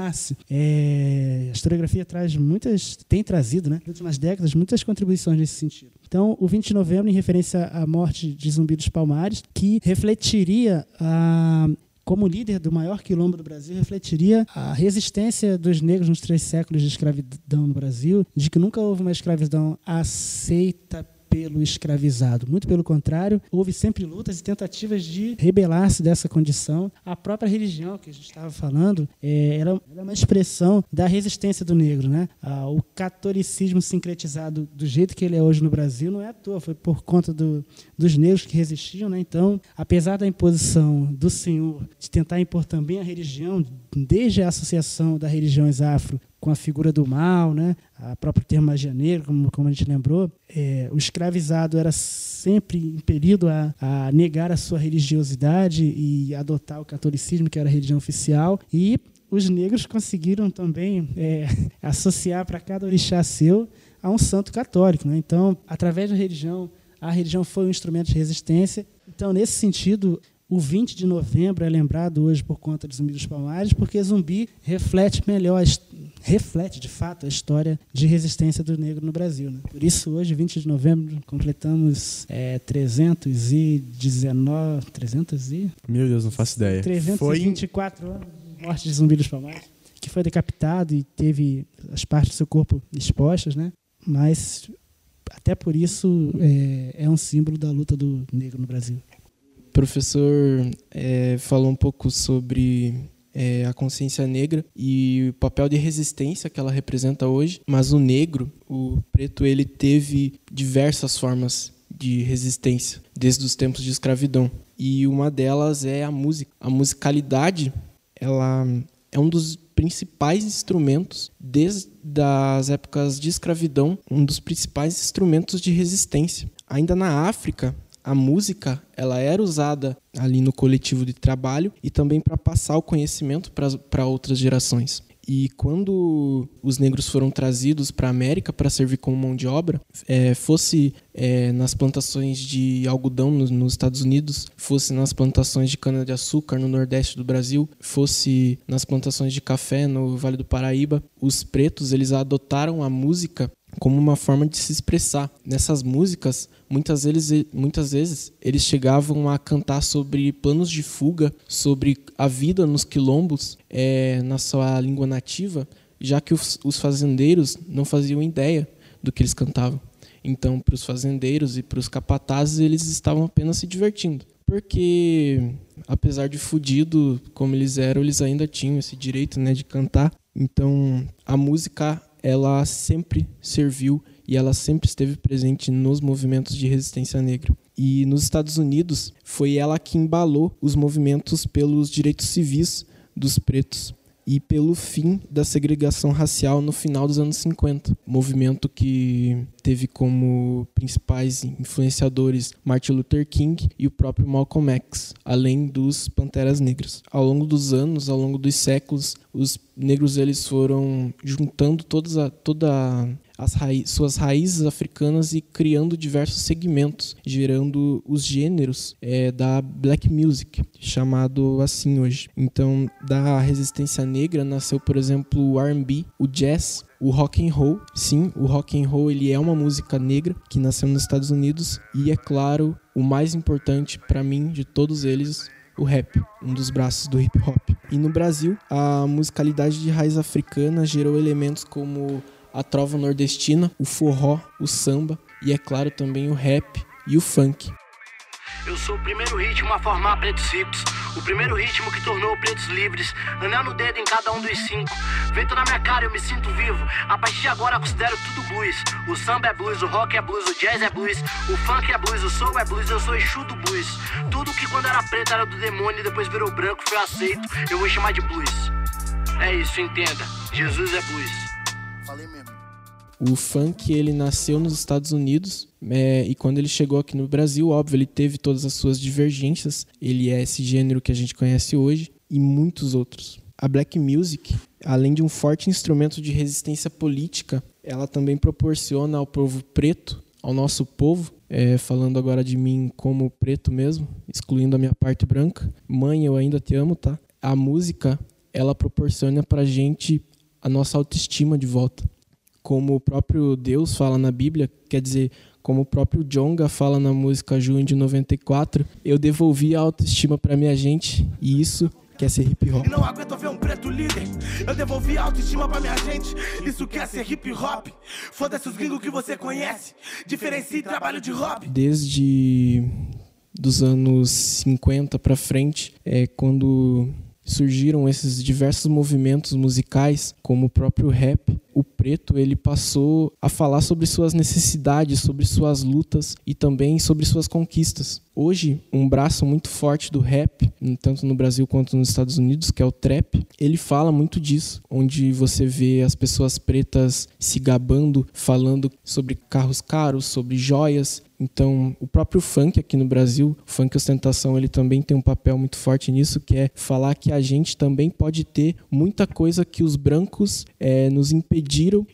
é, a historiografia traz muitas, tem trazido, né, nas últimas décadas, muitas contribuições nesse sentido. Então, o 20 de novembro, em referência à morte de Zumbi dos Palmares, que refletiria a como líder do maior quilombo do Brasil, refletiria a resistência dos negros nos três séculos de escravidão no Brasil, de que nunca houve uma escravidão aceita pelo escravizado. Muito pelo contrário, houve sempre lutas e tentativas de rebelar-se dessa condição. A própria religião que a gente estava falando é, era, uma expressão da resistência do negro. Né? Ah, o catolicismo sincretizado do jeito que ele é hoje no Brasil não é à toa, foi por conta do, dos negros que resistiam. Né? Então, apesar da imposição do Senhor de tentar impor também a religião, desde a associação das religiões afro com a figura do mal, né? a próprio termo negra, como, como a gente lembrou, é, o escravizado era sempre impelido a, a, negar a sua religiosidade e adotar o catolicismo, que era a religião oficial, e os negros conseguiram também é, associar para cada orixá seu a um santo católico. Né? Então, através da religião, a religião foi um instrumento de resistência. Então, nesse sentido, o 20 de novembro é lembrado hoje por conta de Zumbi dos Palmares, porque Zumbi reflete melhor, reflete de fato a história de resistência do negro no Brasil. Né? Por isso, hoje, 20 de novembro, completamos é, 319. 300 e. Meu Deus, não faço ideia. 324 foi... anos de morte de Zumbi dos Palmares, que foi decapitado e teve as partes do seu corpo expostas, né? Mas até por isso é, é um símbolo da luta do negro no Brasil professor é, falou um pouco sobre é, a consciência negra e o papel de resistência que ela representa hoje, mas o negro, o preto, ele teve diversas formas de resistência desde os tempos de escravidão. E uma delas é a música. A musicalidade, ela é um dos principais instrumentos desde as épocas de escravidão, um dos principais instrumentos de resistência. Ainda na África, a música ela era usada ali no coletivo de trabalho e também para passar o conhecimento para outras gerações. E quando os negros foram trazidos para a América para servir como mão de obra, é, fosse é, nas plantações de algodão nos, nos, Estados Unidos, fosse nas plantações de cana-de-açúcar no Nordeste do Brasil, fosse nas plantações de café no Vale do Paraíba, os pretos eles adotaram a música como uma forma de se expressar. Nessas músicas, muitas vezes, muitas vezes eles chegavam a cantar sobre planos de fuga, sobre a vida nos quilombos é, na sua língua nativa, já que os, os fazendeiros não faziam ideia do que eles cantavam. Então, para os fazendeiros e para os capatazes, eles estavam apenas se divertindo. Porque, apesar de fudido como eles eram, eles ainda tinham esse direito né, de cantar. Então, a música ela sempre serviu e ela sempre esteve presente nos movimentos de resistência negra. E nos Estados Unidos foi ela que embalou os movimentos pelos direitos civis dos pretos e pelo fim da segregação racial no final dos anos 50. Movimento que teve como principais influenciadores Martin Luther King e o próprio Malcolm X, além dos Panteras Negras. Ao longo dos anos, ao longo dos séculos, os negros eles foram juntando todas a, toda as suas raízes africanas e criando diversos segmentos, gerando os gêneros é, da black music, chamado assim hoje. Então, da resistência negra nasceu, por exemplo, o R&B, o jazz, o rock and roll. Sim, o rock and roll ele é uma música negra que nasceu nos Estados Unidos e é claro, o mais importante para mim de todos eles, o rap, um dos braços do hip hop. E no Brasil, a musicalidade de raiz africana gerou elementos como a trova nordestina, o forró, o samba e, é claro, também o rap e o funk. Eu sou o primeiro ritmo a formar pretos ricos. O primeiro ritmo que tornou pretos livres. Anel no dedo em cada um dos cinco. Vento na minha cara, eu me sinto vivo. A partir de agora considero tudo blues. O samba é blues, o rock é blues, o jazz é blues. O funk é blues, o soul é blues, eu sou Exu do blues. Tudo que quando era preto era do demônio e depois virou branco foi aceito. Eu vou chamar de blues. É isso, entenda. Jesus é blues. Falei mesmo. O funk ele nasceu nos Estados Unidos é, e quando ele chegou aqui no Brasil, óbvio, ele teve todas as suas divergências. Ele é esse gênero que a gente conhece hoje e muitos outros. A black music, além de um forte instrumento de resistência política, ela também proporciona ao povo preto, ao nosso povo, é, falando agora de mim como preto mesmo, excluindo a minha parte branca. Mãe, eu ainda te amo, tá? A música, ela proporciona pra gente a nossa autoestima de volta. Como o próprio Deus fala na Bíblia, quer dizer, como o próprio Jonga fala na música Junho de 94, eu devolvi a autoestima para minha gente e isso quer ser hip hop. preto líder. Eu devolvi a autoestima pra minha gente. Isso quer ser hip hop. Foda-se os gringos que você conhece. Diferencie trabalho de hobby. Desde dos anos 50 para frente, é quando surgiram esses diversos movimentos musicais, como o próprio rap, o preto ele passou a falar sobre suas necessidades, sobre suas lutas e também sobre suas conquistas. Hoje, um braço muito forte do rap, tanto no Brasil quanto nos Estados Unidos, que é o trap, ele fala muito disso, onde você vê as pessoas pretas se gabando, falando sobre carros caros, sobre joias, então, o próprio funk aqui no Brasil, o funk ostentação, ele também tem um papel muito forte nisso, que é falar que a gente também pode ter muita coisa que os brancos é, nos impediram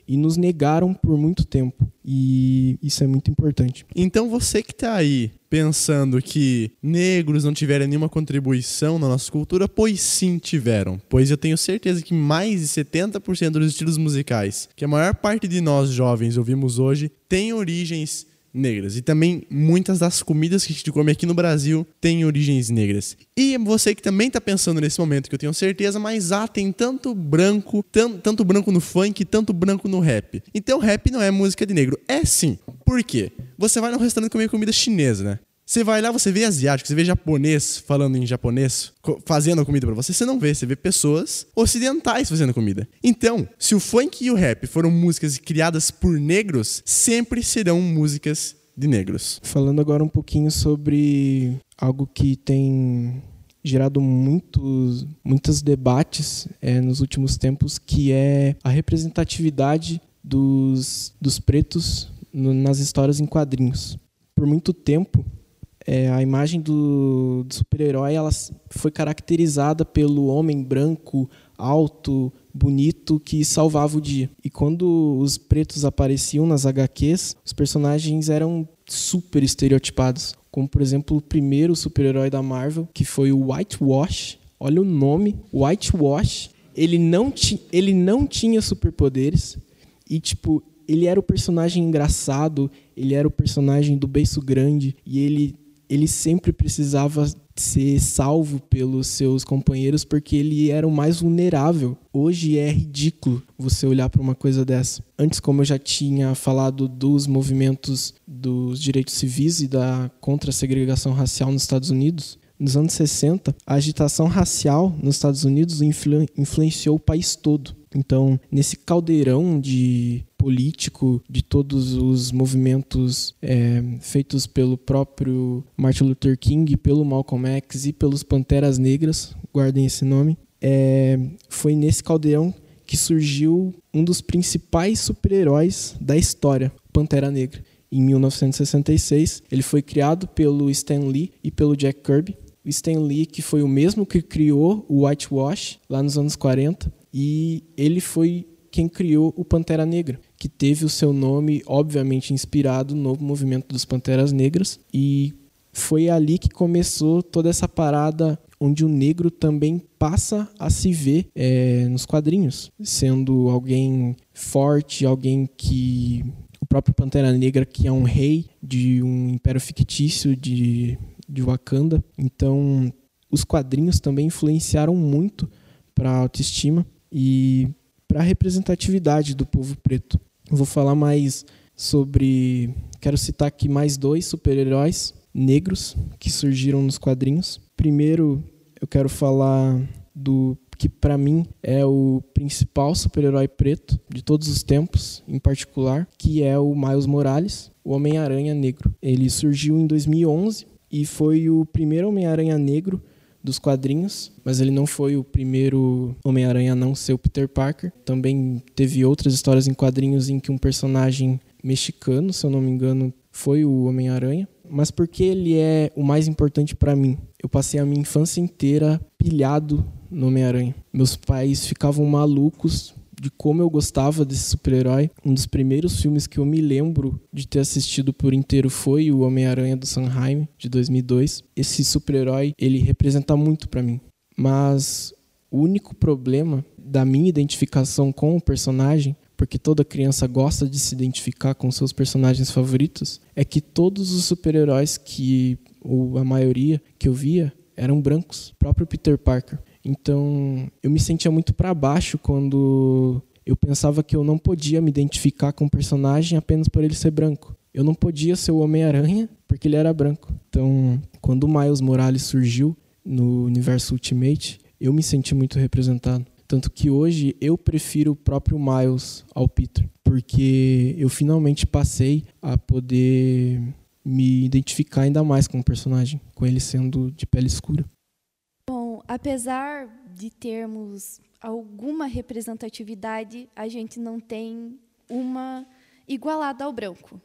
e nos negaram por muito tempo. E isso é muito importante. Então, você que está aí pensando que negros não tiveram nenhuma contribuição na nossa cultura, pois sim tiveram. Pois eu tenho certeza que mais de 70% dos estilos musicais que a maior parte de nós jovens ouvimos hoje tem origens negras. E também muitas das comidas que a gente come aqui no Brasil têm origens negras. E você que também está pensando nesse momento, que eu tenho certeza, mas ah, tem tanto branco, tanto, tanto branco no funk, tanto branco no rap. Então rap não é música de negro. É sim. Por quê? Você vai num restaurante comer comida chinesa, né? Você vai lá, você vê asiático, você vê japonês falando em japonês, fazendo comida para você. Você não vê, você vê pessoas ocidentais fazendo comida. Então, se o funk e o rap foram músicas criadas por negros, sempre serão músicas de negros. Falando agora um pouquinho sobre algo que tem gerado muitos, muitos debates é, nos últimos tempos, que é a representatividade dos, dos pretos no, nas histórias em quadrinhos. Por muito tempo, é, a imagem do, do super-herói ela foi caracterizada pelo homem branco, alto, bonito que salvava o dia. E quando os pretos apareciam nas HQs, os personagens eram super estereotipados. Como, por exemplo, o primeiro super-herói da Marvel, que foi o Whitewash. Olha o nome, Whitewash. Ele não, ti, ele não tinha superpoderes. E, tipo, ele era o personagem engraçado, ele era o personagem do beiço grande. E ele ele sempre precisava ser salvo pelos seus companheiros porque ele era o mais vulnerável. Hoje é ridículo você olhar para uma coisa dessa. Antes, como eu já tinha falado dos movimentos dos direitos civis e da contra a segregação racial nos Estados Unidos, nos anos 60, a agitação racial nos Estados Unidos influ influenciou o país todo. Então, nesse caldeirão de político de todos os movimentos é, feitos pelo próprio Martin Luther King, pelo Malcolm X e pelos Panteras Negras, guardem esse nome, é, foi nesse caldeirão que surgiu um dos principais super-heróis da história, Pantera Negra. Em 1966, ele foi criado pelo Stan Lee e pelo Jack Kirby. O Stan Lee, que foi o mesmo que criou o Whitewash lá nos anos 40, e ele foi quem criou o Pantera Negra, que teve o seu nome, obviamente, inspirado no movimento dos Panteras Negras. E foi ali que começou toda essa parada onde o negro também passa a se ver é, nos quadrinhos, sendo alguém forte, alguém que. O próprio Pantera Negra, que é um rei de um império fictício de, de Wakanda. Então, os quadrinhos também influenciaram muito para a autoestima. E para a representatividade do povo preto. vou falar mais sobre. Quero citar aqui mais dois super-heróis negros que surgiram nos quadrinhos. Primeiro, eu quero falar do que para mim é o principal super-herói preto de todos os tempos, em particular, que é o Miles Morales, o Homem-Aranha Negro. Ele surgiu em 2011 e foi o primeiro Homem-Aranha Negro dos quadrinhos, mas ele não foi o primeiro Homem-Aranha a não ser o Peter Parker. Também teve outras histórias em quadrinhos em que um personagem mexicano, se eu não me engano, foi o Homem-Aranha. Mas porque ele é o mais importante para mim? Eu passei a minha infância inteira pilhado no Homem-Aranha. Meus pais ficavam malucos de como eu gostava desse super-herói. Um dos primeiros filmes que eu me lembro de ter assistido por inteiro foi o Homem-Aranha do Sanheim, de 2002. Esse super-herói, ele representa muito para mim. Mas o único problema da minha identificação com o personagem porque toda criança gosta de se identificar com seus personagens favoritos, é que todos os super-heróis que, ou a maioria que eu via, eram brancos. O próprio Peter Parker. Então, eu me sentia muito para baixo quando eu pensava que eu não podia me identificar com o personagem apenas por ele ser branco. Eu não podia ser o Homem-Aranha porque ele era branco. Então, quando o Miles Morales surgiu no universo Ultimate, eu me senti muito representado. Tanto que hoje eu prefiro o próprio Miles ao Peter, porque eu finalmente passei a poder me identificar ainda mais com o personagem, com ele sendo de pele escura. Bom, apesar de termos alguma representatividade, a gente não tem uma igualada ao branco.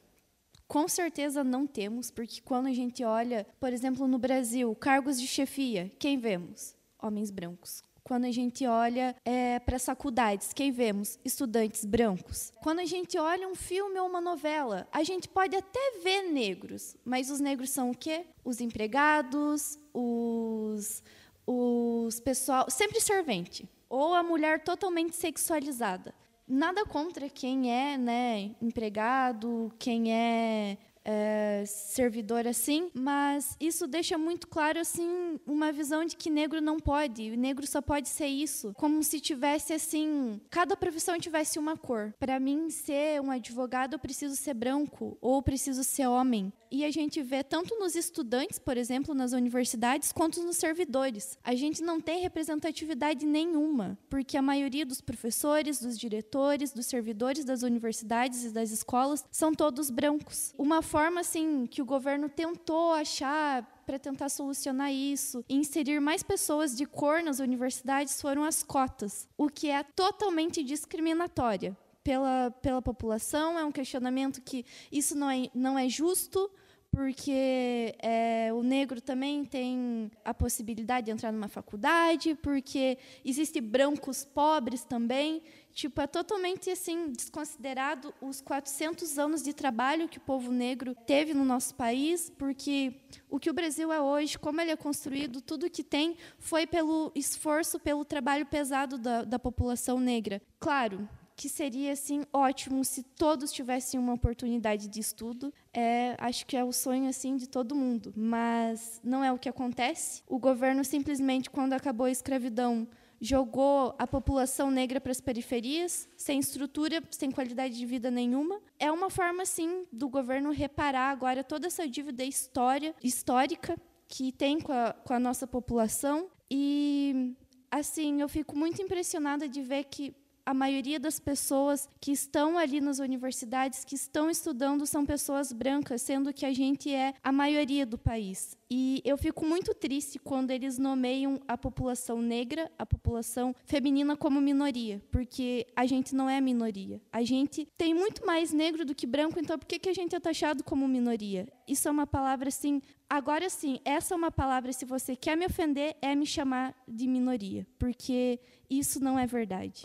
Com certeza não temos, porque quando a gente olha, por exemplo, no Brasil, cargos de chefia, quem vemos? Homens brancos. Quando a gente olha é, para as faculdades, quem vemos? Estudantes brancos. Quando a gente olha um filme ou uma novela, a gente pode até ver negros, mas os negros são o quê? Os empregados, os, os pessoal, sempre servente, ou a mulher totalmente sexualizada. Nada contra quem é né, empregado, quem é é, servidor assim, mas isso deixa muito claro assim uma visão de que negro não pode, negro só pode ser isso, como se tivesse assim, cada profissão tivesse uma cor. Para mim ser um advogado eu preciso ser branco ou preciso ser homem. E a gente vê tanto nos estudantes, por exemplo, nas universidades, quanto nos servidores. A gente não tem representatividade nenhuma, porque a maioria dos professores, dos diretores, dos servidores das universidades e das escolas são todos brancos. Uma forma assim que o governo tentou achar para tentar solucionar isso e inserir mais pessoas de cor nas universidades foram as cotas, o que é totalmente discriminatória pela, pela população. É um questionamento que isso não é, não é justo, porque é, o negro também tem a possibilidade de entrar numa faculdade, porque existem brancos pobres também. Tipo, é totalmente assim desconsiderado os 400 anos de trabalho que o povo negro teve no nosso país, porque o que o Brasil é hoje, como ele é construído, tudo que tem foi pelo esforço, pelo trabalho pesado da, da população negra. Claro, que seria assim ótimo se todos tivessem uma oportunidade de estudo. É, acho que é o sonho assim de todo mundo, mas não é o que acontece. O governo simplesmente quando acabou a escravidão jogou a população negra para as periferias, sem estrutura, sem qualidade de vida nenhuma. É uma forma sim do governo reparar agora toda essa dívida história, histórica que tem com a, com a nossa população e assim, eu fico muito impressionada de ver que a maioria das pessoas que estão ali nas universidades, que estão estudando, são pessoas brancas, sendo que a gente é a maioria do país. E eu fico muito triste quando eles nomeiam a população negra, a população feminina como minoria, porque a gente não é minoria. A gente tem muito mais negro do que branco, então por que, que a gente é taxado como minoria? Isso é uma palavra assim. Agora sim, essa é uma palavra, se você quer me ofender, é me chamar de minoria, porque isso não é verdade.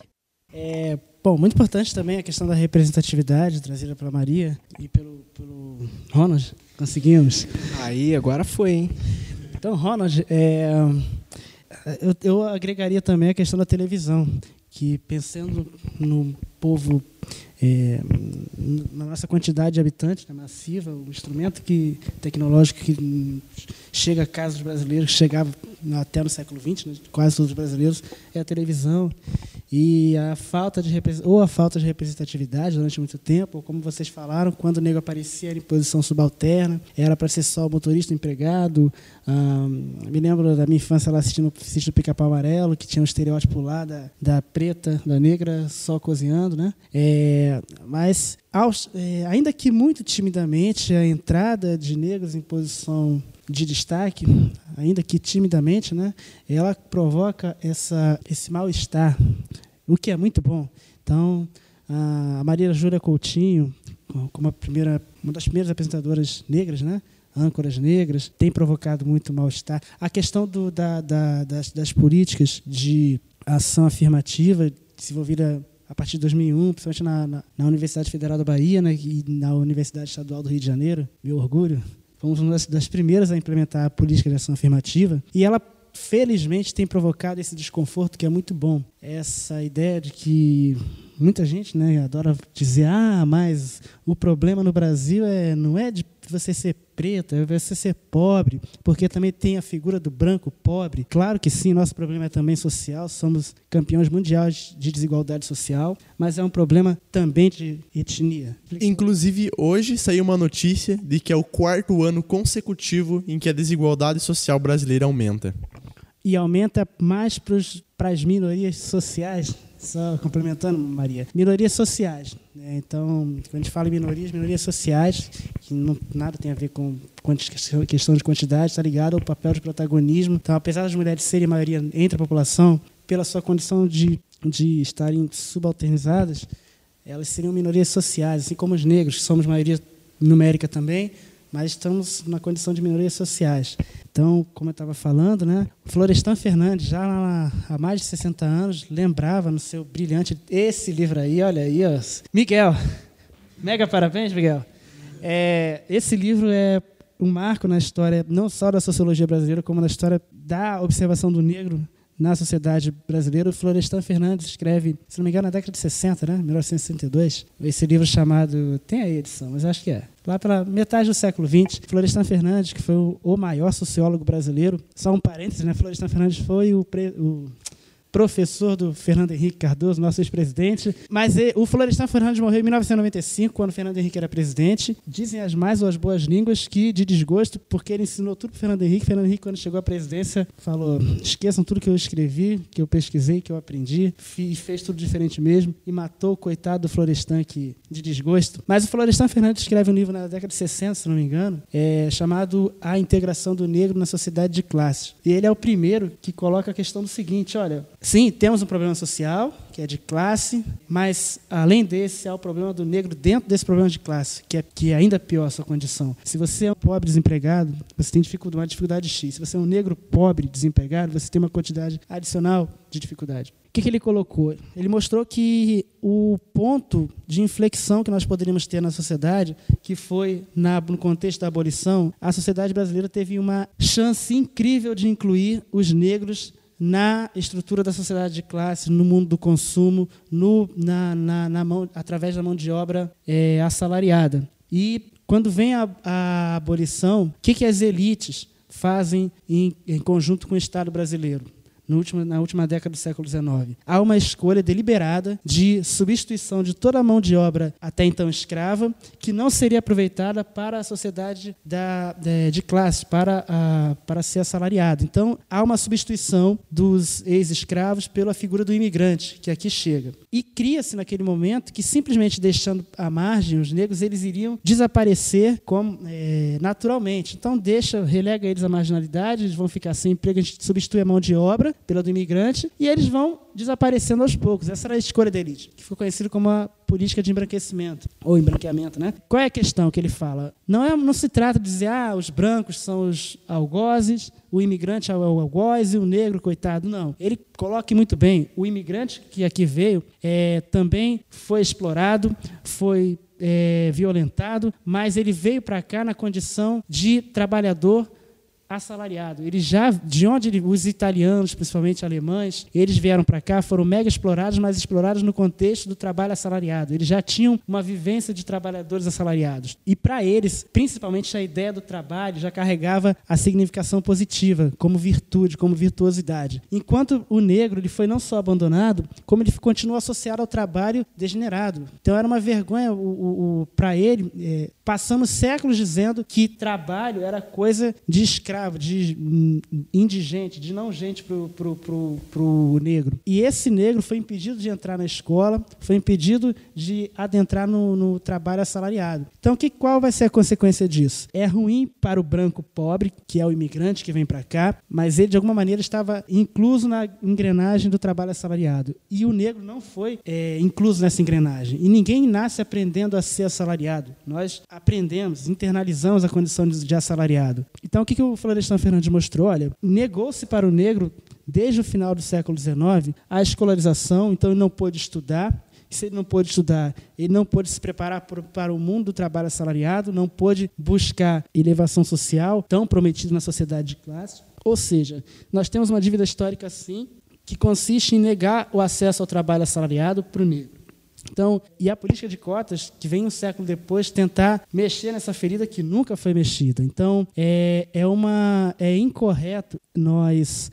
É, bom, muito importante também a questão da representatividade trazida pela Maria e pelo, pelo Ronald. Conseguimos. Aí, agora foi, hein? Então, Ronald, é, eu, eu agregaria também a questão da televisão, que pensando no povo é, na nossa quantidade de habitantes, né, massiva, o instrumento que, tecnológico que chega a casa dos brasileiros, chegava até no século XX, né, quase todos os brasileiros, é a televisão e a falta de ou a falta de representatividade durante muito tempo, como vocês falaram, quando o negro aparecia em posição subalterna, era para ser só o motorista empregado. Ah, me lembro da minha infância lá assistindo o Pica-Pau Amarelo, que tinha um estereótipo lá da, da preta, da negra só cozinhando, né? É, mas aos, é, ainda que muito timidamente a entrada de negros em posição de destaque, ainda que timidamente, né, ela provoca essa, esse mal-estar, o que é muito bom. Então, a Maria Júlia Coutinho, como a primeira, uma das primeiras apresentadoras negras, né, âncoras negras, tem provocado muito mal-estar. A questão do, da, da, das, das, políticas de ação afirmativa, desenvolvida a partir de 2001, principalmente na, na, na Universidade Federal da Bahia né, e na Universidade Estadual do Rio de Janeiro, meu orgulho, fomos uma das primeiras a implementar a política de ação afirmativa, e ela felizmente tem provocado esse desconforto que é muito bom. Essa ideia de que muita gente né, adora dizer, ah, mas o problema no Brasil é, não é de você ser preto, é você ser pobre, porque também tem a figura do branco pobre. Claro que sim, nosso problema é também social, somos campeões mundiais de desigualdade social, mas é um problema também de etnia. Inclusive, hoje saiu uma notícia de que é o quarto ano consecutivo em que a desigualdade social brasileira aumenta. E aumenta mais para as minorias sociais só complementando, Maria. Minorias sociais. Né? Então, quando a gente fala em minorias, minorias sociais, que não, nada tem a ver com questão de quantidade, está ligado ao papel de protagonismo. Então, apesar das mulheres serem maioria entre a população, pela sua condição de, de estarem subalternizadas, elas seriam minorias sociais, assim como os negros, que somos maioria numérica também, mas estamos na condição de minorias sociais. Então, como eu estava falando, né, Florestan Fernandes, já lá, há mais de 60 anos, lembrava no seu brilhante esse livro aí, olha aí, ó. Miguel, mega parabéns, Miguel. É, esse livro é um marco na história não só da sociologia brasileira, como na história da observação do negro na sociedade brasileira. O Florestan Fernandes escreve, se não me engano, na década de 60, né? 1962, esse livro chamado. Tem aí a edição, mas acho que é. Lá pela metade do século XX, Florestan Fernandes, que foi o maior sociólogo brasileiro, só um parênteses, né? Florestan Fernandes foi o, pre... o professor do Fernando Henrique Cardoso, nosso ex-presidente. Mas ele, o Florestan Fernandes morreu em 1995, quando o Fernando Henrique era presidente. Dizem as mais ou as boas línguas que, de desgosto, porque ele ensinou tudo para Fernando Henrique. Fernando Henrique, quando chegou à presidência, falou: esqueçam tudo que eu escrevi, que eu pesquisei, que eu aprendi, e fez tudo diferente mesmo, e matou o coitado do Florestan que, de desgosto. Mas o Florestan Fernandes escreve um livro na década de 60, se não me engano, é, chamado A Integração do Negro na Sociedade de Classes. E ele é o primeiro que coloca a questão do seguinte: olha, Sim, temos um problema social, que é de classe, mas além desse, há o problema do negro dentro desse problema de classe, que é, que é ainda pior a sua condição. Se você é um pobre desempregado, você tem dificuldade, uma dificuldade X. Se você é um negro pobre desempregado, você tem uma quantidade adicional de dificuldade. O que, que ele colocou? Ele mostrou que o ponto de inflexão que nós poderíamos ter na sociedade, que foi na, no contexto da abolição, a sociedade brasileira teve uma chance incrível de incluir os negros na estrutura da sociedade de classe, no mundo do consumo, no, na, na, na mão, através da mão de obra é, assalariada. E quando vem a, a abolição, o que, que as elites fazem em, em conjunto com o Estado brasileiro? Último, na última década do século XIX. Há uma escolha deliberada de substituição de toda a mão de obra até então escrava, que não seria aproveitada para a sociedade da, de, de classe, para, a, para ser assalariado. Então, há uma substituição dos ex-escravos pela figura do imigrante, que aqui chega. E cria-se naquele momento que, simplesmente deixando à margem os negros, eles iriam desaparecer como, é, naturalmente. Então, deixa, relega eles à marginalidade, eles vão ficar sem emprego, a gente substitui a mão de obra pela do imigrante, e eles vão desaparecendo aos poucos. Essa era a escolha da elite, que ficou conhecida como a política de embranquecimento, ou embranqueamento. Né? Qual é a questão que ele fala? Não, é, não se trata de dizer, ah, os brancos são os algozes, o imigrante é o algoz e o negro, coitado. Não. Ele coloca muito bem, o imigrante que aqui veio é, também foi explorado, foi é, violentado, mas ele veio para cá na condição de trabalhador assalariado. Eles já, de onde ele, os italianos, principalmente alemães, eles vieram para cá, foram mega explorados, mas explorados no contexto do trabalho assalariado. Eles já tinham uma vivência de trabalhadores assalariados. E para eles, principalmente a ideia do trabalho já carregava a significação positiva, como virtude, como virtuosidade. Enquanto o negro ele foi não só abandonado, como ele continuou associado ao trabalho degenerado. Então era uma vergonha o, o, o para ele. É, passamos séculos dizendo que trabalho era coisa de escravo escravo, de indigente, de não gente para o negro. E esse negro foi impedido de entrar na escola, foi impedido de adentrar no, no trabalho assalariado. Então, que, qual vai ser a consequência disso? É ruim para o branco pobre, que é o imigrante que vem para cá, mas ele, de alguma maneira, estava incluso na engrenagem do trabalho assalariado. E o negro não foi é, incluso nessa engrenagem. E ninguém nasce aprendendo a ser assalariado. Nós aprendemos, internalizamos a condição de assalariado. Então, o que, que o Florestan Fernandes mostrou, olha, negou-se para o negro, desde o final do século XIX, a escolarização, então ele não pôde estudar, se ele não pôde estudar, ele não pôde se preparar para o mundo do trabalho assalariado, não pôde buscar elevação social tão prometida na sociedade de classe. Ou seja, nós temos uma dívida histórica, sim, que consiste em negar o acesso ao trabalho assalariado para o negro. Então, e a política de cotas, que vem um século depois, tentar mexer nessa ferida que nunca foi mexida. Então, é, é, uma, é incorreto nós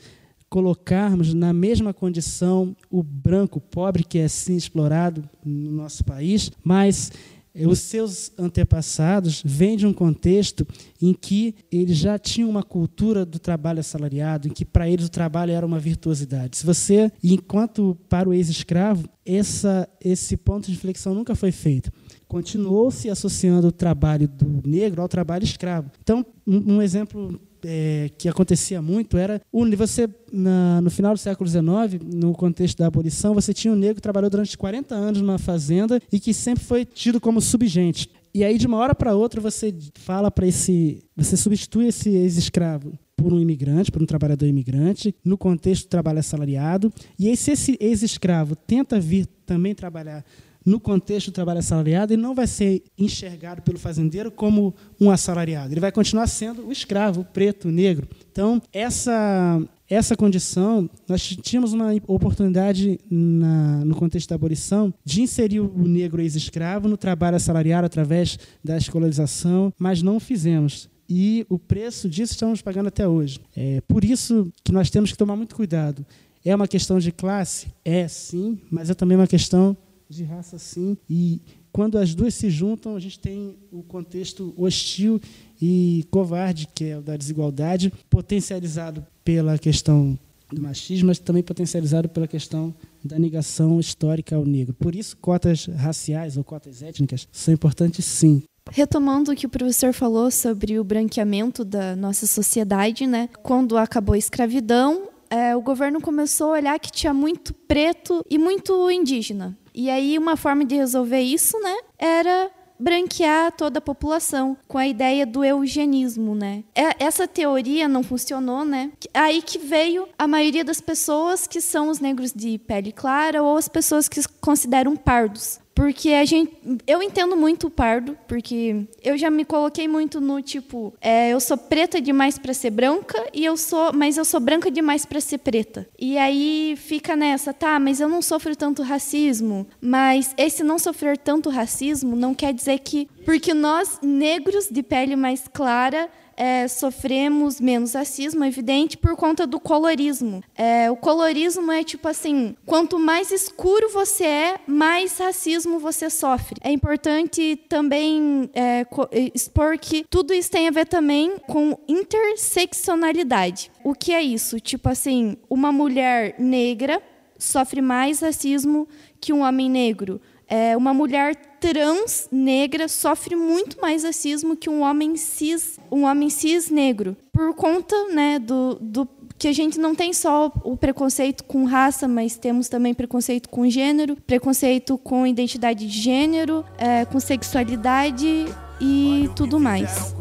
colocarmos na mesma condição o branco pobre, que é sim explorado no nosso país, mas os seus antepassados vêm de um contexto em que eles já tinham uma cultura do trabalho assalariado, em que para eles o trabalho era uma virtuosidade. Se você, enquanto para o ex-escravo, esse ponto de inflexão nunca foi feito. Continuou se associando o trabalho do negro ao trabalho escravo. Então, um exemplo é, que acontecia muito era você na, no final do século XIX, no contexto da abolição, você tinha um negro que trabalhou durante 40 anos numa fazenda e que sempre foi tido como subgente. E aí de uma hora para outra você fala para esse, você substitui esse ex-escravo por um imigrante, por um trabalhador imigrante, no contexto do trabalho assalariado. E aí, se esse ex-escravo tenta vir também trabalhar no contexto do trabalho assalariado, ele não vai ser enxergado pelo fazendeiro como um assalariado. Ele vai continuar sendo o escravo, o preto, o negro. Então, essa, essa condição, nós tínhamos uma oportunidade na, no contexto da abolição de inserir o negro ex-escravo no trabalho assalariado através da escolarização, mas não fizemos. E o preço disso estamos pagando até hoje. É por isso que nós temos que tomar muito cuidado. É uma questão de classe? É, sim, mas é também uma questão de raça, sim. E quando as duas se juntam, a gente tem o contexto hostil e covarde, que é o da desigualdade, potencializado pela questão do machismo, mas também potencializado pela questão da negação histórica ao negro. Por isso, cotas raciais ou cotas étnicas são importantes, sim. Retomando o que o professor falou sobre o branqueamento da nossa sociedade, né? Quando acabou a escravidão, é, o governo começou a olhar que tinha muito preto e muito indígena. E aí uma forma de resolver isso, né, era branquear toda a população com a ideia do eugenismo, né? Essa teoria não funcionou, né? Aí que veio a maioria das pessoas que são os negros de pele clara ou as pessoas que consideram pardos. Porque a gente. Eu entendo muito o pardo, porque eu já me coloquei muito no tipo, é, eu sou preta demais para ser branca, e eu sou. Mas eu sou branca demais para ser preta. E aí fica nessa, tá, mas eu não sofro tanto racismo. Mas esse não sofrer tanto racismo não quer dizer que. Porque nós, negros de pele mais clara, é, sofremos menos racismo, evidente, por conta do colorismo. É, o colorismo é tipo assim: quanto mais escuro você é, mais racismo você sofre. É importante também é, expor que tudo isso tem a ver também com interseccionalidade. O que é isso? Tipo assim, uma mulher negra sofre mais racismo que um homem negro. É, uma mulher trans negra sofre muito mais racismo que um homem cis, um homem cis negro, por conta, né, do, do que a gente não tem só o preconceito com raça, mas temos também preconceito com gênero, preconceito com identidade de gênero, é, com sexualidade e tudo mais.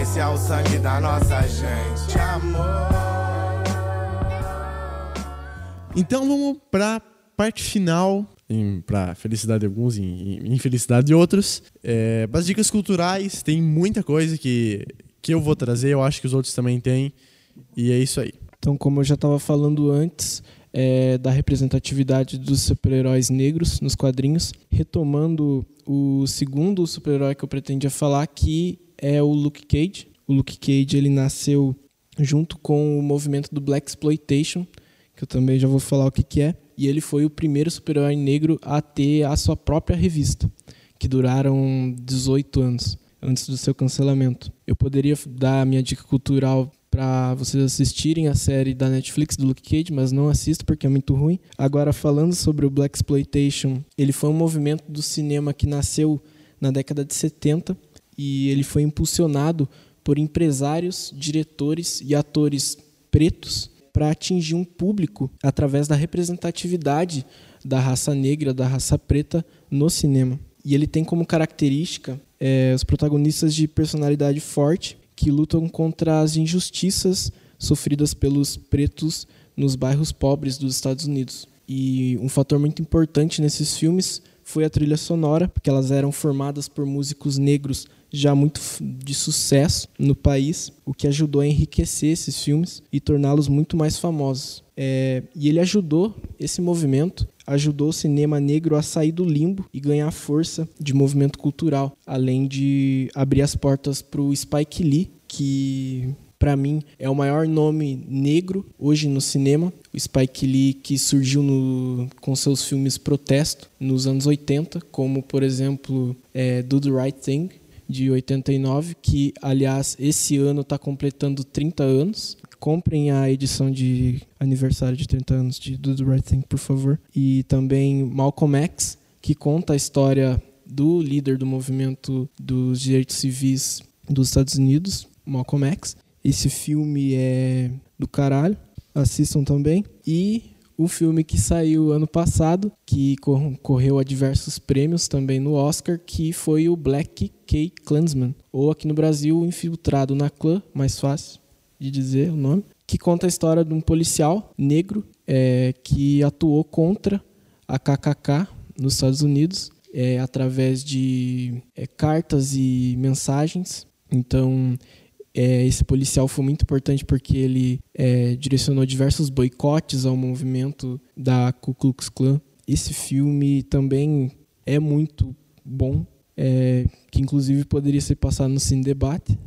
Esse é o sangue da nossa gente, amor. Então vamos para parte final, para felicidade de alguns e infelicidade de outros. É, as dicas culturais, tem muita coisa que, que eu vou trazer, eu acho que os outros também têm, e é isso aí. Então, como eu já estava falando antes, é, da representatividade dos super-heróis negros nos quadrinhos, retomando o segundo super-herói que eu pretendia falar, que é o Luke Cage. O Luke Cage ele nasceu junto com o movimento do Black Exploitation, que eu também já vou falar o que, que é. E ele foi o primeiro super-herói negro a ter a sua própria revista, que duraram 18 anos antes do seu cancelamento. Eu poderia dar a minha dica cultural para vocês assistirem a série da Netflix do Luke Cage, mas não assisto porque é muito ruim. Agora falando sobre o Black Exploitation, ele foi um movimento do cinema que nasceu na década de 70 e ele foi impulsionado por empresários, diretores e atores pretos para atingir um público através da representatividade da raça negra, da raça preta no cinema. E ele tem como característica é, os protagonistas de personalidade forte que lutam contra as injustiças sofridas pelos pretos nos bairros pobres dos Estados Unidos. E um fator muito importante nesses filmes foi a trilha sonora, porque elas eram formadas por músicos negros já muito de sucesso no país, o que ajudou a enriquecer esses filmes e torná-los muito mais famosos. É, e ele ajudou esse movimento, ajudou o cinema negro a sair do limbo e ganhar força de movimento cultural, além de abrir as portas para o Spike Lee, que para mim é o maior nome negro hoje no cinema. O Spike Lee que surgiu no, com seus filmes protesto nos anos 80, como por exemplo é, Do the Right Thing de 89, que aliás esse ano está completando 30 anos comprem a edição de aniversário de 30 anos de Do the Right Thing, por favor. E também Malcolm X, que conta a história do líder do movimento dos direitos civis dos Estados Unidos, Malcolm X. Esse filme é do caralho, assistam também. E o filme que saiu ano passado, que correu a diversos prêmios também no Oscar, que foi o Black K Klansman, ou aqui no Brasil, Infiltrado na Clã, mais fácil de dizer o nome, que conta a história de um policial negro é, que atuou contra a KKK nos Estados Unidos é, através de é, cartas e mensagens. Então, é, esse policial foi muito importante porque ele é, direcionou diversos boicotes ao movimento da Ku Klux Klan. Esse filme também é muito bom, é, que inclusive poderia ser passado no Cine Debate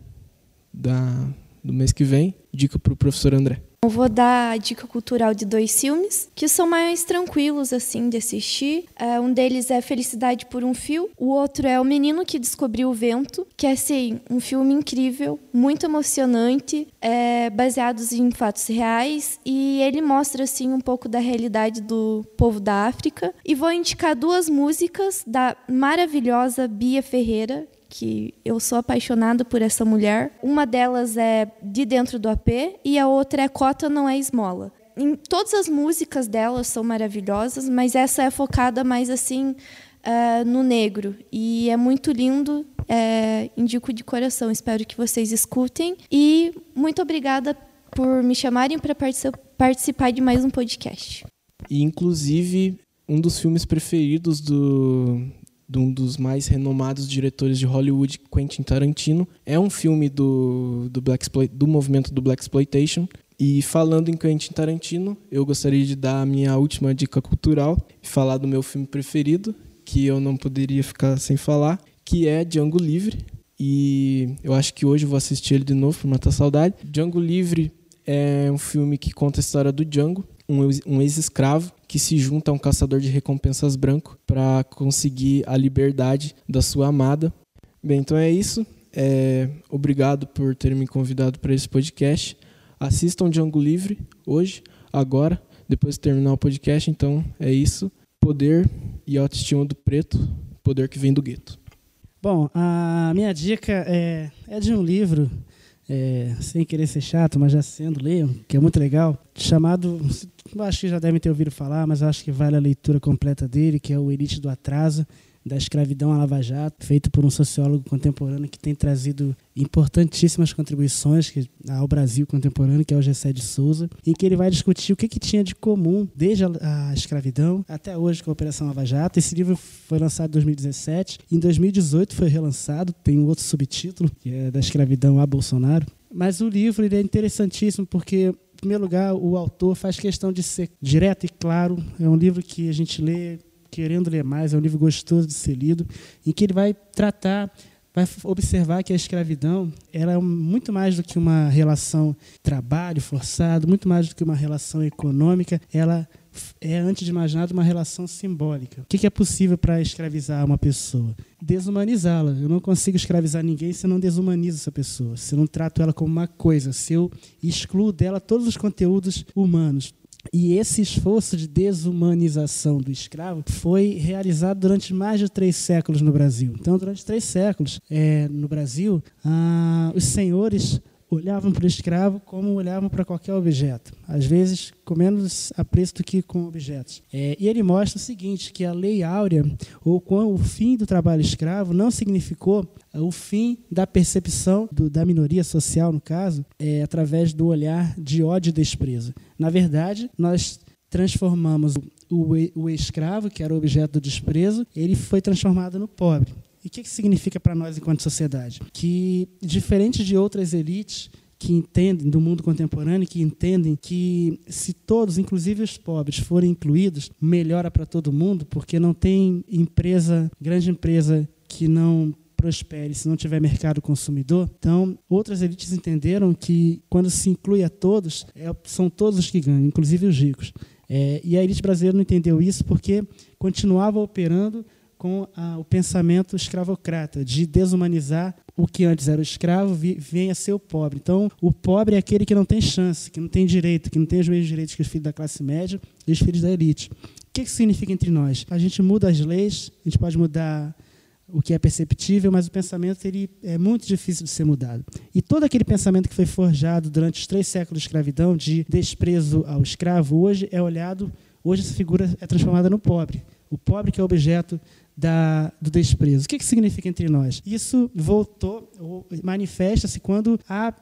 da do mês que vem. Dica para o professor André. Vou dar a dica cultural de dois filmes que são mais tranquilos assim de assistir. É, um deles é Felicidade por um Fio, o outro é O Menino que Descobriu o Vento, que é assim um filme incrível, muito emocionante, é, baseados em fatos reais e ele mostra assim um pouco da realidade do povo da África. E vou indicar duas músicas da maravilhosa Bia Ferreira, que eu sou apaixonada por essa mulher. Uma delas é De Dentro do AP e a outra é Cota Não É Esmola. Em, todas as músicas delas são maravilhosas, mas essa é focada mais assim uh, no negro. E é muito lindo, é, indico de coração. Espero que vocês escutem. E muito obrigada por me chamarem para participar de mais um podcast. E, inclusive, um dos filmes preferidos do, de um dos mais renomados diretores de Hollywood, Quentin Tarantino. É um filme do, do, Black do movimento do Black Exploitation. E falando em Quentin Tarantino, eu gostaria de dar a minha última dica cultural e falar do meu filme preferido, que eu não poderia ficar sem falar, que é Django Livre. E eu acho que hoje eu vou assistir ele de novo para matar saudade. Django Livre é um filme que conta a história do Django, um ex-escravo que se junta a um caçador de recompensas branco para conseguir a liberdade da sua amada. Bem, então é isso. É, obrigado por ter me convidado para esse podcast. Assistam Django Livre hoje, agora, depois de terminar o podcast. Então é isso. Poder e autoestima do preto, poder que vem do gueto. Bom, a minha dica é, é de um livro é, sem querer ser chato, mas já sendo, leiam, que é muito legal, chamado, acho que já devem ter ouvido falar, mas acho que vale a leitura completa dele, que é o Elite do Atraso, da escravidão à Lava Jato, feito por um sociólogo contemporâneo que tem trazido importantíssimas contribuições ao Brasil contemporâneo, que é o Gessé de Souza, em que ele vai discutir o que, que tinha de comum desde a, a escravidão até hoje com a Operação Lava Jato. Esse livro foi lançado em 2017, em 2018 foi relançado, tem um outro subtítulo, que é da escravidão a Bolsonaro. Mas o livro ele é interessantíssimo porque em primeiro lugar, o autor faz questão de ser direto e claro. É um livro que a gente lê querendo ler mais, é um livro gostoso de ser lido, em que ele vai tratar, vai observar que a escravidão ela é muito mais do que uma relação trabalho forçado, muito mais do que uma relação econômica, ela é, antes de mais nada, uma relação simbólica. O que é possível para escravizar uma pessoa? Desumanizá-la. Eu não consigo escravizar ninguém se eu não desumanizo essa pessoa, se eu não trato ela como uma coisa, se eu excluo dela todos os conteúdos humanos. E esse esforço de desumanização do escravo foi realizado durante mais de três séculos no Brasil. Então, durante três séculos é, no Brasil, ah, os senhores olhavam para o escravo como olhavam para qualquer objeto, às vezes com menos apreço do que com objetos. É, e ele mostra o seguinte, que a lei áurea, ou com o fim do trabalho escravo, não significou o fim da percepção do, da minoria social, no caso, é, através do olhar de ódio e desprezo. Na verdade, nós transformamos o, o, o escravo, que era o objeto do desprezo, ele foi transformado no pobre. E o que, significa para nós enquanto sociedade? Que, diferente de outras elites, que entendem do mundo contemporâneo, que entendem que se todos, inclusive os pobres, forem incluídos, melhora para todo mundo, porque não tem empresa, grande empresa que não prospere se não tiver mercado consumidor. Então, outras elites entenderam que quando se inclui a todos, é, são todos os que ganham, inclusive os ricos. É, e a elite brasileira não entendeu isso porque continuava operando com a, o pensamento escravocrata, de desumanizar o que antes era o escravo, vi, vem a ser o pobre. Então, o pobre é aquele que não tem chance, que não tem direito, que não tem os mesmos direitos que os filhos da classe média e os filhos da elite. O que significa entre nós? A gente muda as leis, a gente pode mudar o que é perceptível, mas o pensamento ele é muito difícil de ser mudado. E todo aquele pensamento que foi forjado durante os três séculos de escravidão, de desprezo ao escravo, hoje é olhado, hoje essa figura é transformada no pobre. O pobre que é objeto da, do desprezo. O que, que significa entre nós? Isso voltou, manifesta-se quando há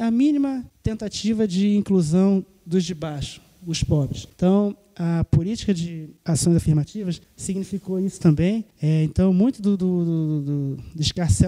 a mínima tentativa de inclusão dos de baixo, os pobres. Então, a política de ações afirmativas significou isso também. É, então, muito do, do, do, do,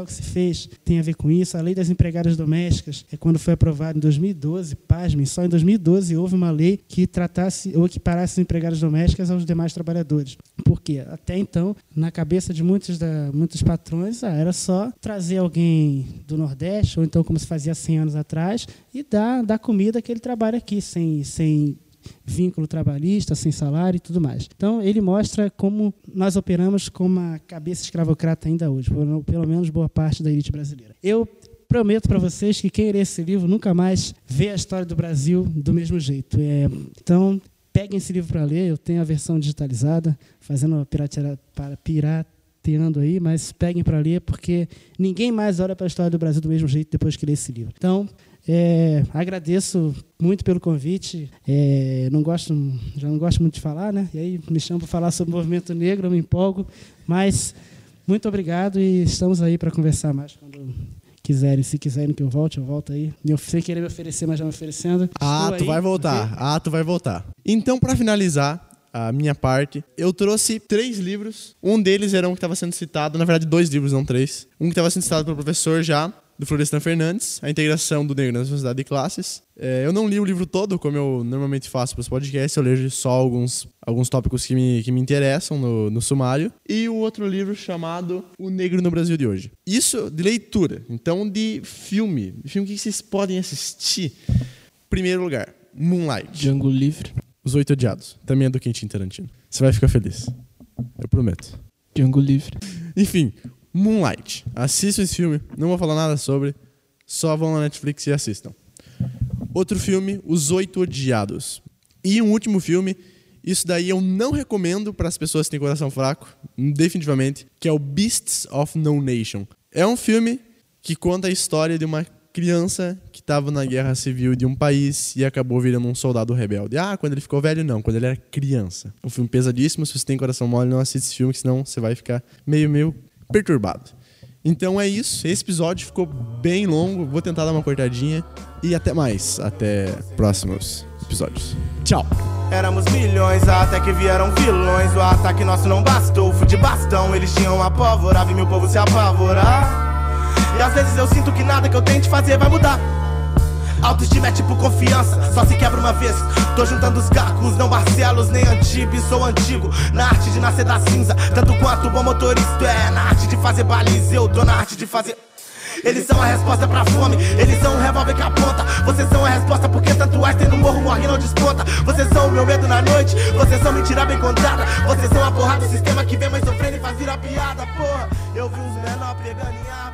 que se fez tem a ver com isso. A lei das empregadas domésticas, é quando foi aprovada em 2012, pasmem, só em 2012 houve uma lei que tratasse ou equiparasse as empregadas domésticas aos demais trabalhadores. Por quê? Até então, na cabeça de muitos, da, muitos patrões, ah, era só trazer alguém do Nordeste, ou então como se fazia 100 anos atrás, e dar, dar comida que ele trabalha aqui, sem, sem vínculo trabalhista, sem salário e tudo mais. Então, ele mostra como nós operamos com uma cabeça escravocrata ainda hoje, pelo menos boa parte da elite brasileira. Eu prometo para vocês que quem ler esse livro nunca mais vê a história do Brasil do mesmo jeito. É, então, peguem esse livro para ler, eu tenho a versão digitalizada, fazendo para pirateando aí, mas peguem para ler, porque ninguém mais olha para a história do Brasil do mesmo jeito depois que lê esse livro. Então, é, agradeço muito pelo convite. É, não gosto, já não gosto muito de falar, né? E aí me chamam para falar sobre o movimento negro, eu me empolgo. Mas muito obrigado e estamos aí para conversar mais quando quiserem. Se quiserem que eu volte, eu volto aí. Sem querer me oferecer, mas já me oferecendo. Ah, Estou tu aí, vai voltar. Ah, tu vai voltar. Então, para finalizar, a minha parte, eu trouxe três livros. Um deles era um que estava sendo citado, na verdade, dois livros, não três. Um que estava sendo citado pelo professor já, do Florestan Fernandes, A Integração do Negro na Sociedade de Classes. É, eu não li o livro todo, como eu normalmente faço para os podcasts, eu leio só alguns, alguns tópicos que me, que me interessam no, no sumário. E o outro livro chamado O Negro no Brasil de Hoje. Isso de leitura, então de filme. De filme que vocês podem assistir. Primeiro lugar, Moonlight. Django Livre. Os Oito Odiados. Também é do Quentin Tarantino. Você vai ficar feliz. Eu prometo. Django Livre. Enfim, Moonlight. Assistam esse filme, não vou falar nada sobre, só vão na Netflix e assistam. Outro filme, Os Oito Odiados. E um último filme, isso daí eu não recomendo para as pessoas que têm coração fraco, definitivamente, que é o Beasts of No Nation. É um filme que conta a história de uma criança que estava na guerra civil de um país e acabou virando um soldado rebelde. Ah, quando ele ficou velho, não, quando ele era criança. Um filme pesadíssimo, se você tem coração mole, não assiste esse filme, senão você vai ficar meio, meio perturbado. Então é isso. Esse episódio ficou bem longo. Vou tentar dar uma cortadinha. E até mais. Até próximos episódios. Tchau. Éramos milhões, até que vieram vilões. O ataque nosso não bastou, fui de bastão. Eles tinham meu povo se apavorar. E às vezes eu sinto que nada que eu tente fazer vai mudar. Autoestima é tipo confiança, só se quebra uma vez. Tô juntando os cacos, não Barcelos nem Antibes, sou antigo. Na arte de nascer da cinza, tanto quanto bom motorista é. Na arte de fazer baliza, eu tô na arte de fazer. Eles são a resposta pra fome, eles são o revólver que aponta. Vocês são a resposta porque tanto tem no morro morre não desponta. Vocês são o meu medo na noite, vocês são mentira bem contada. Vocês são a porra do sistema que vem mais sofrendo e faz virar piada, porra. Eu vi uns menor pegando em arma,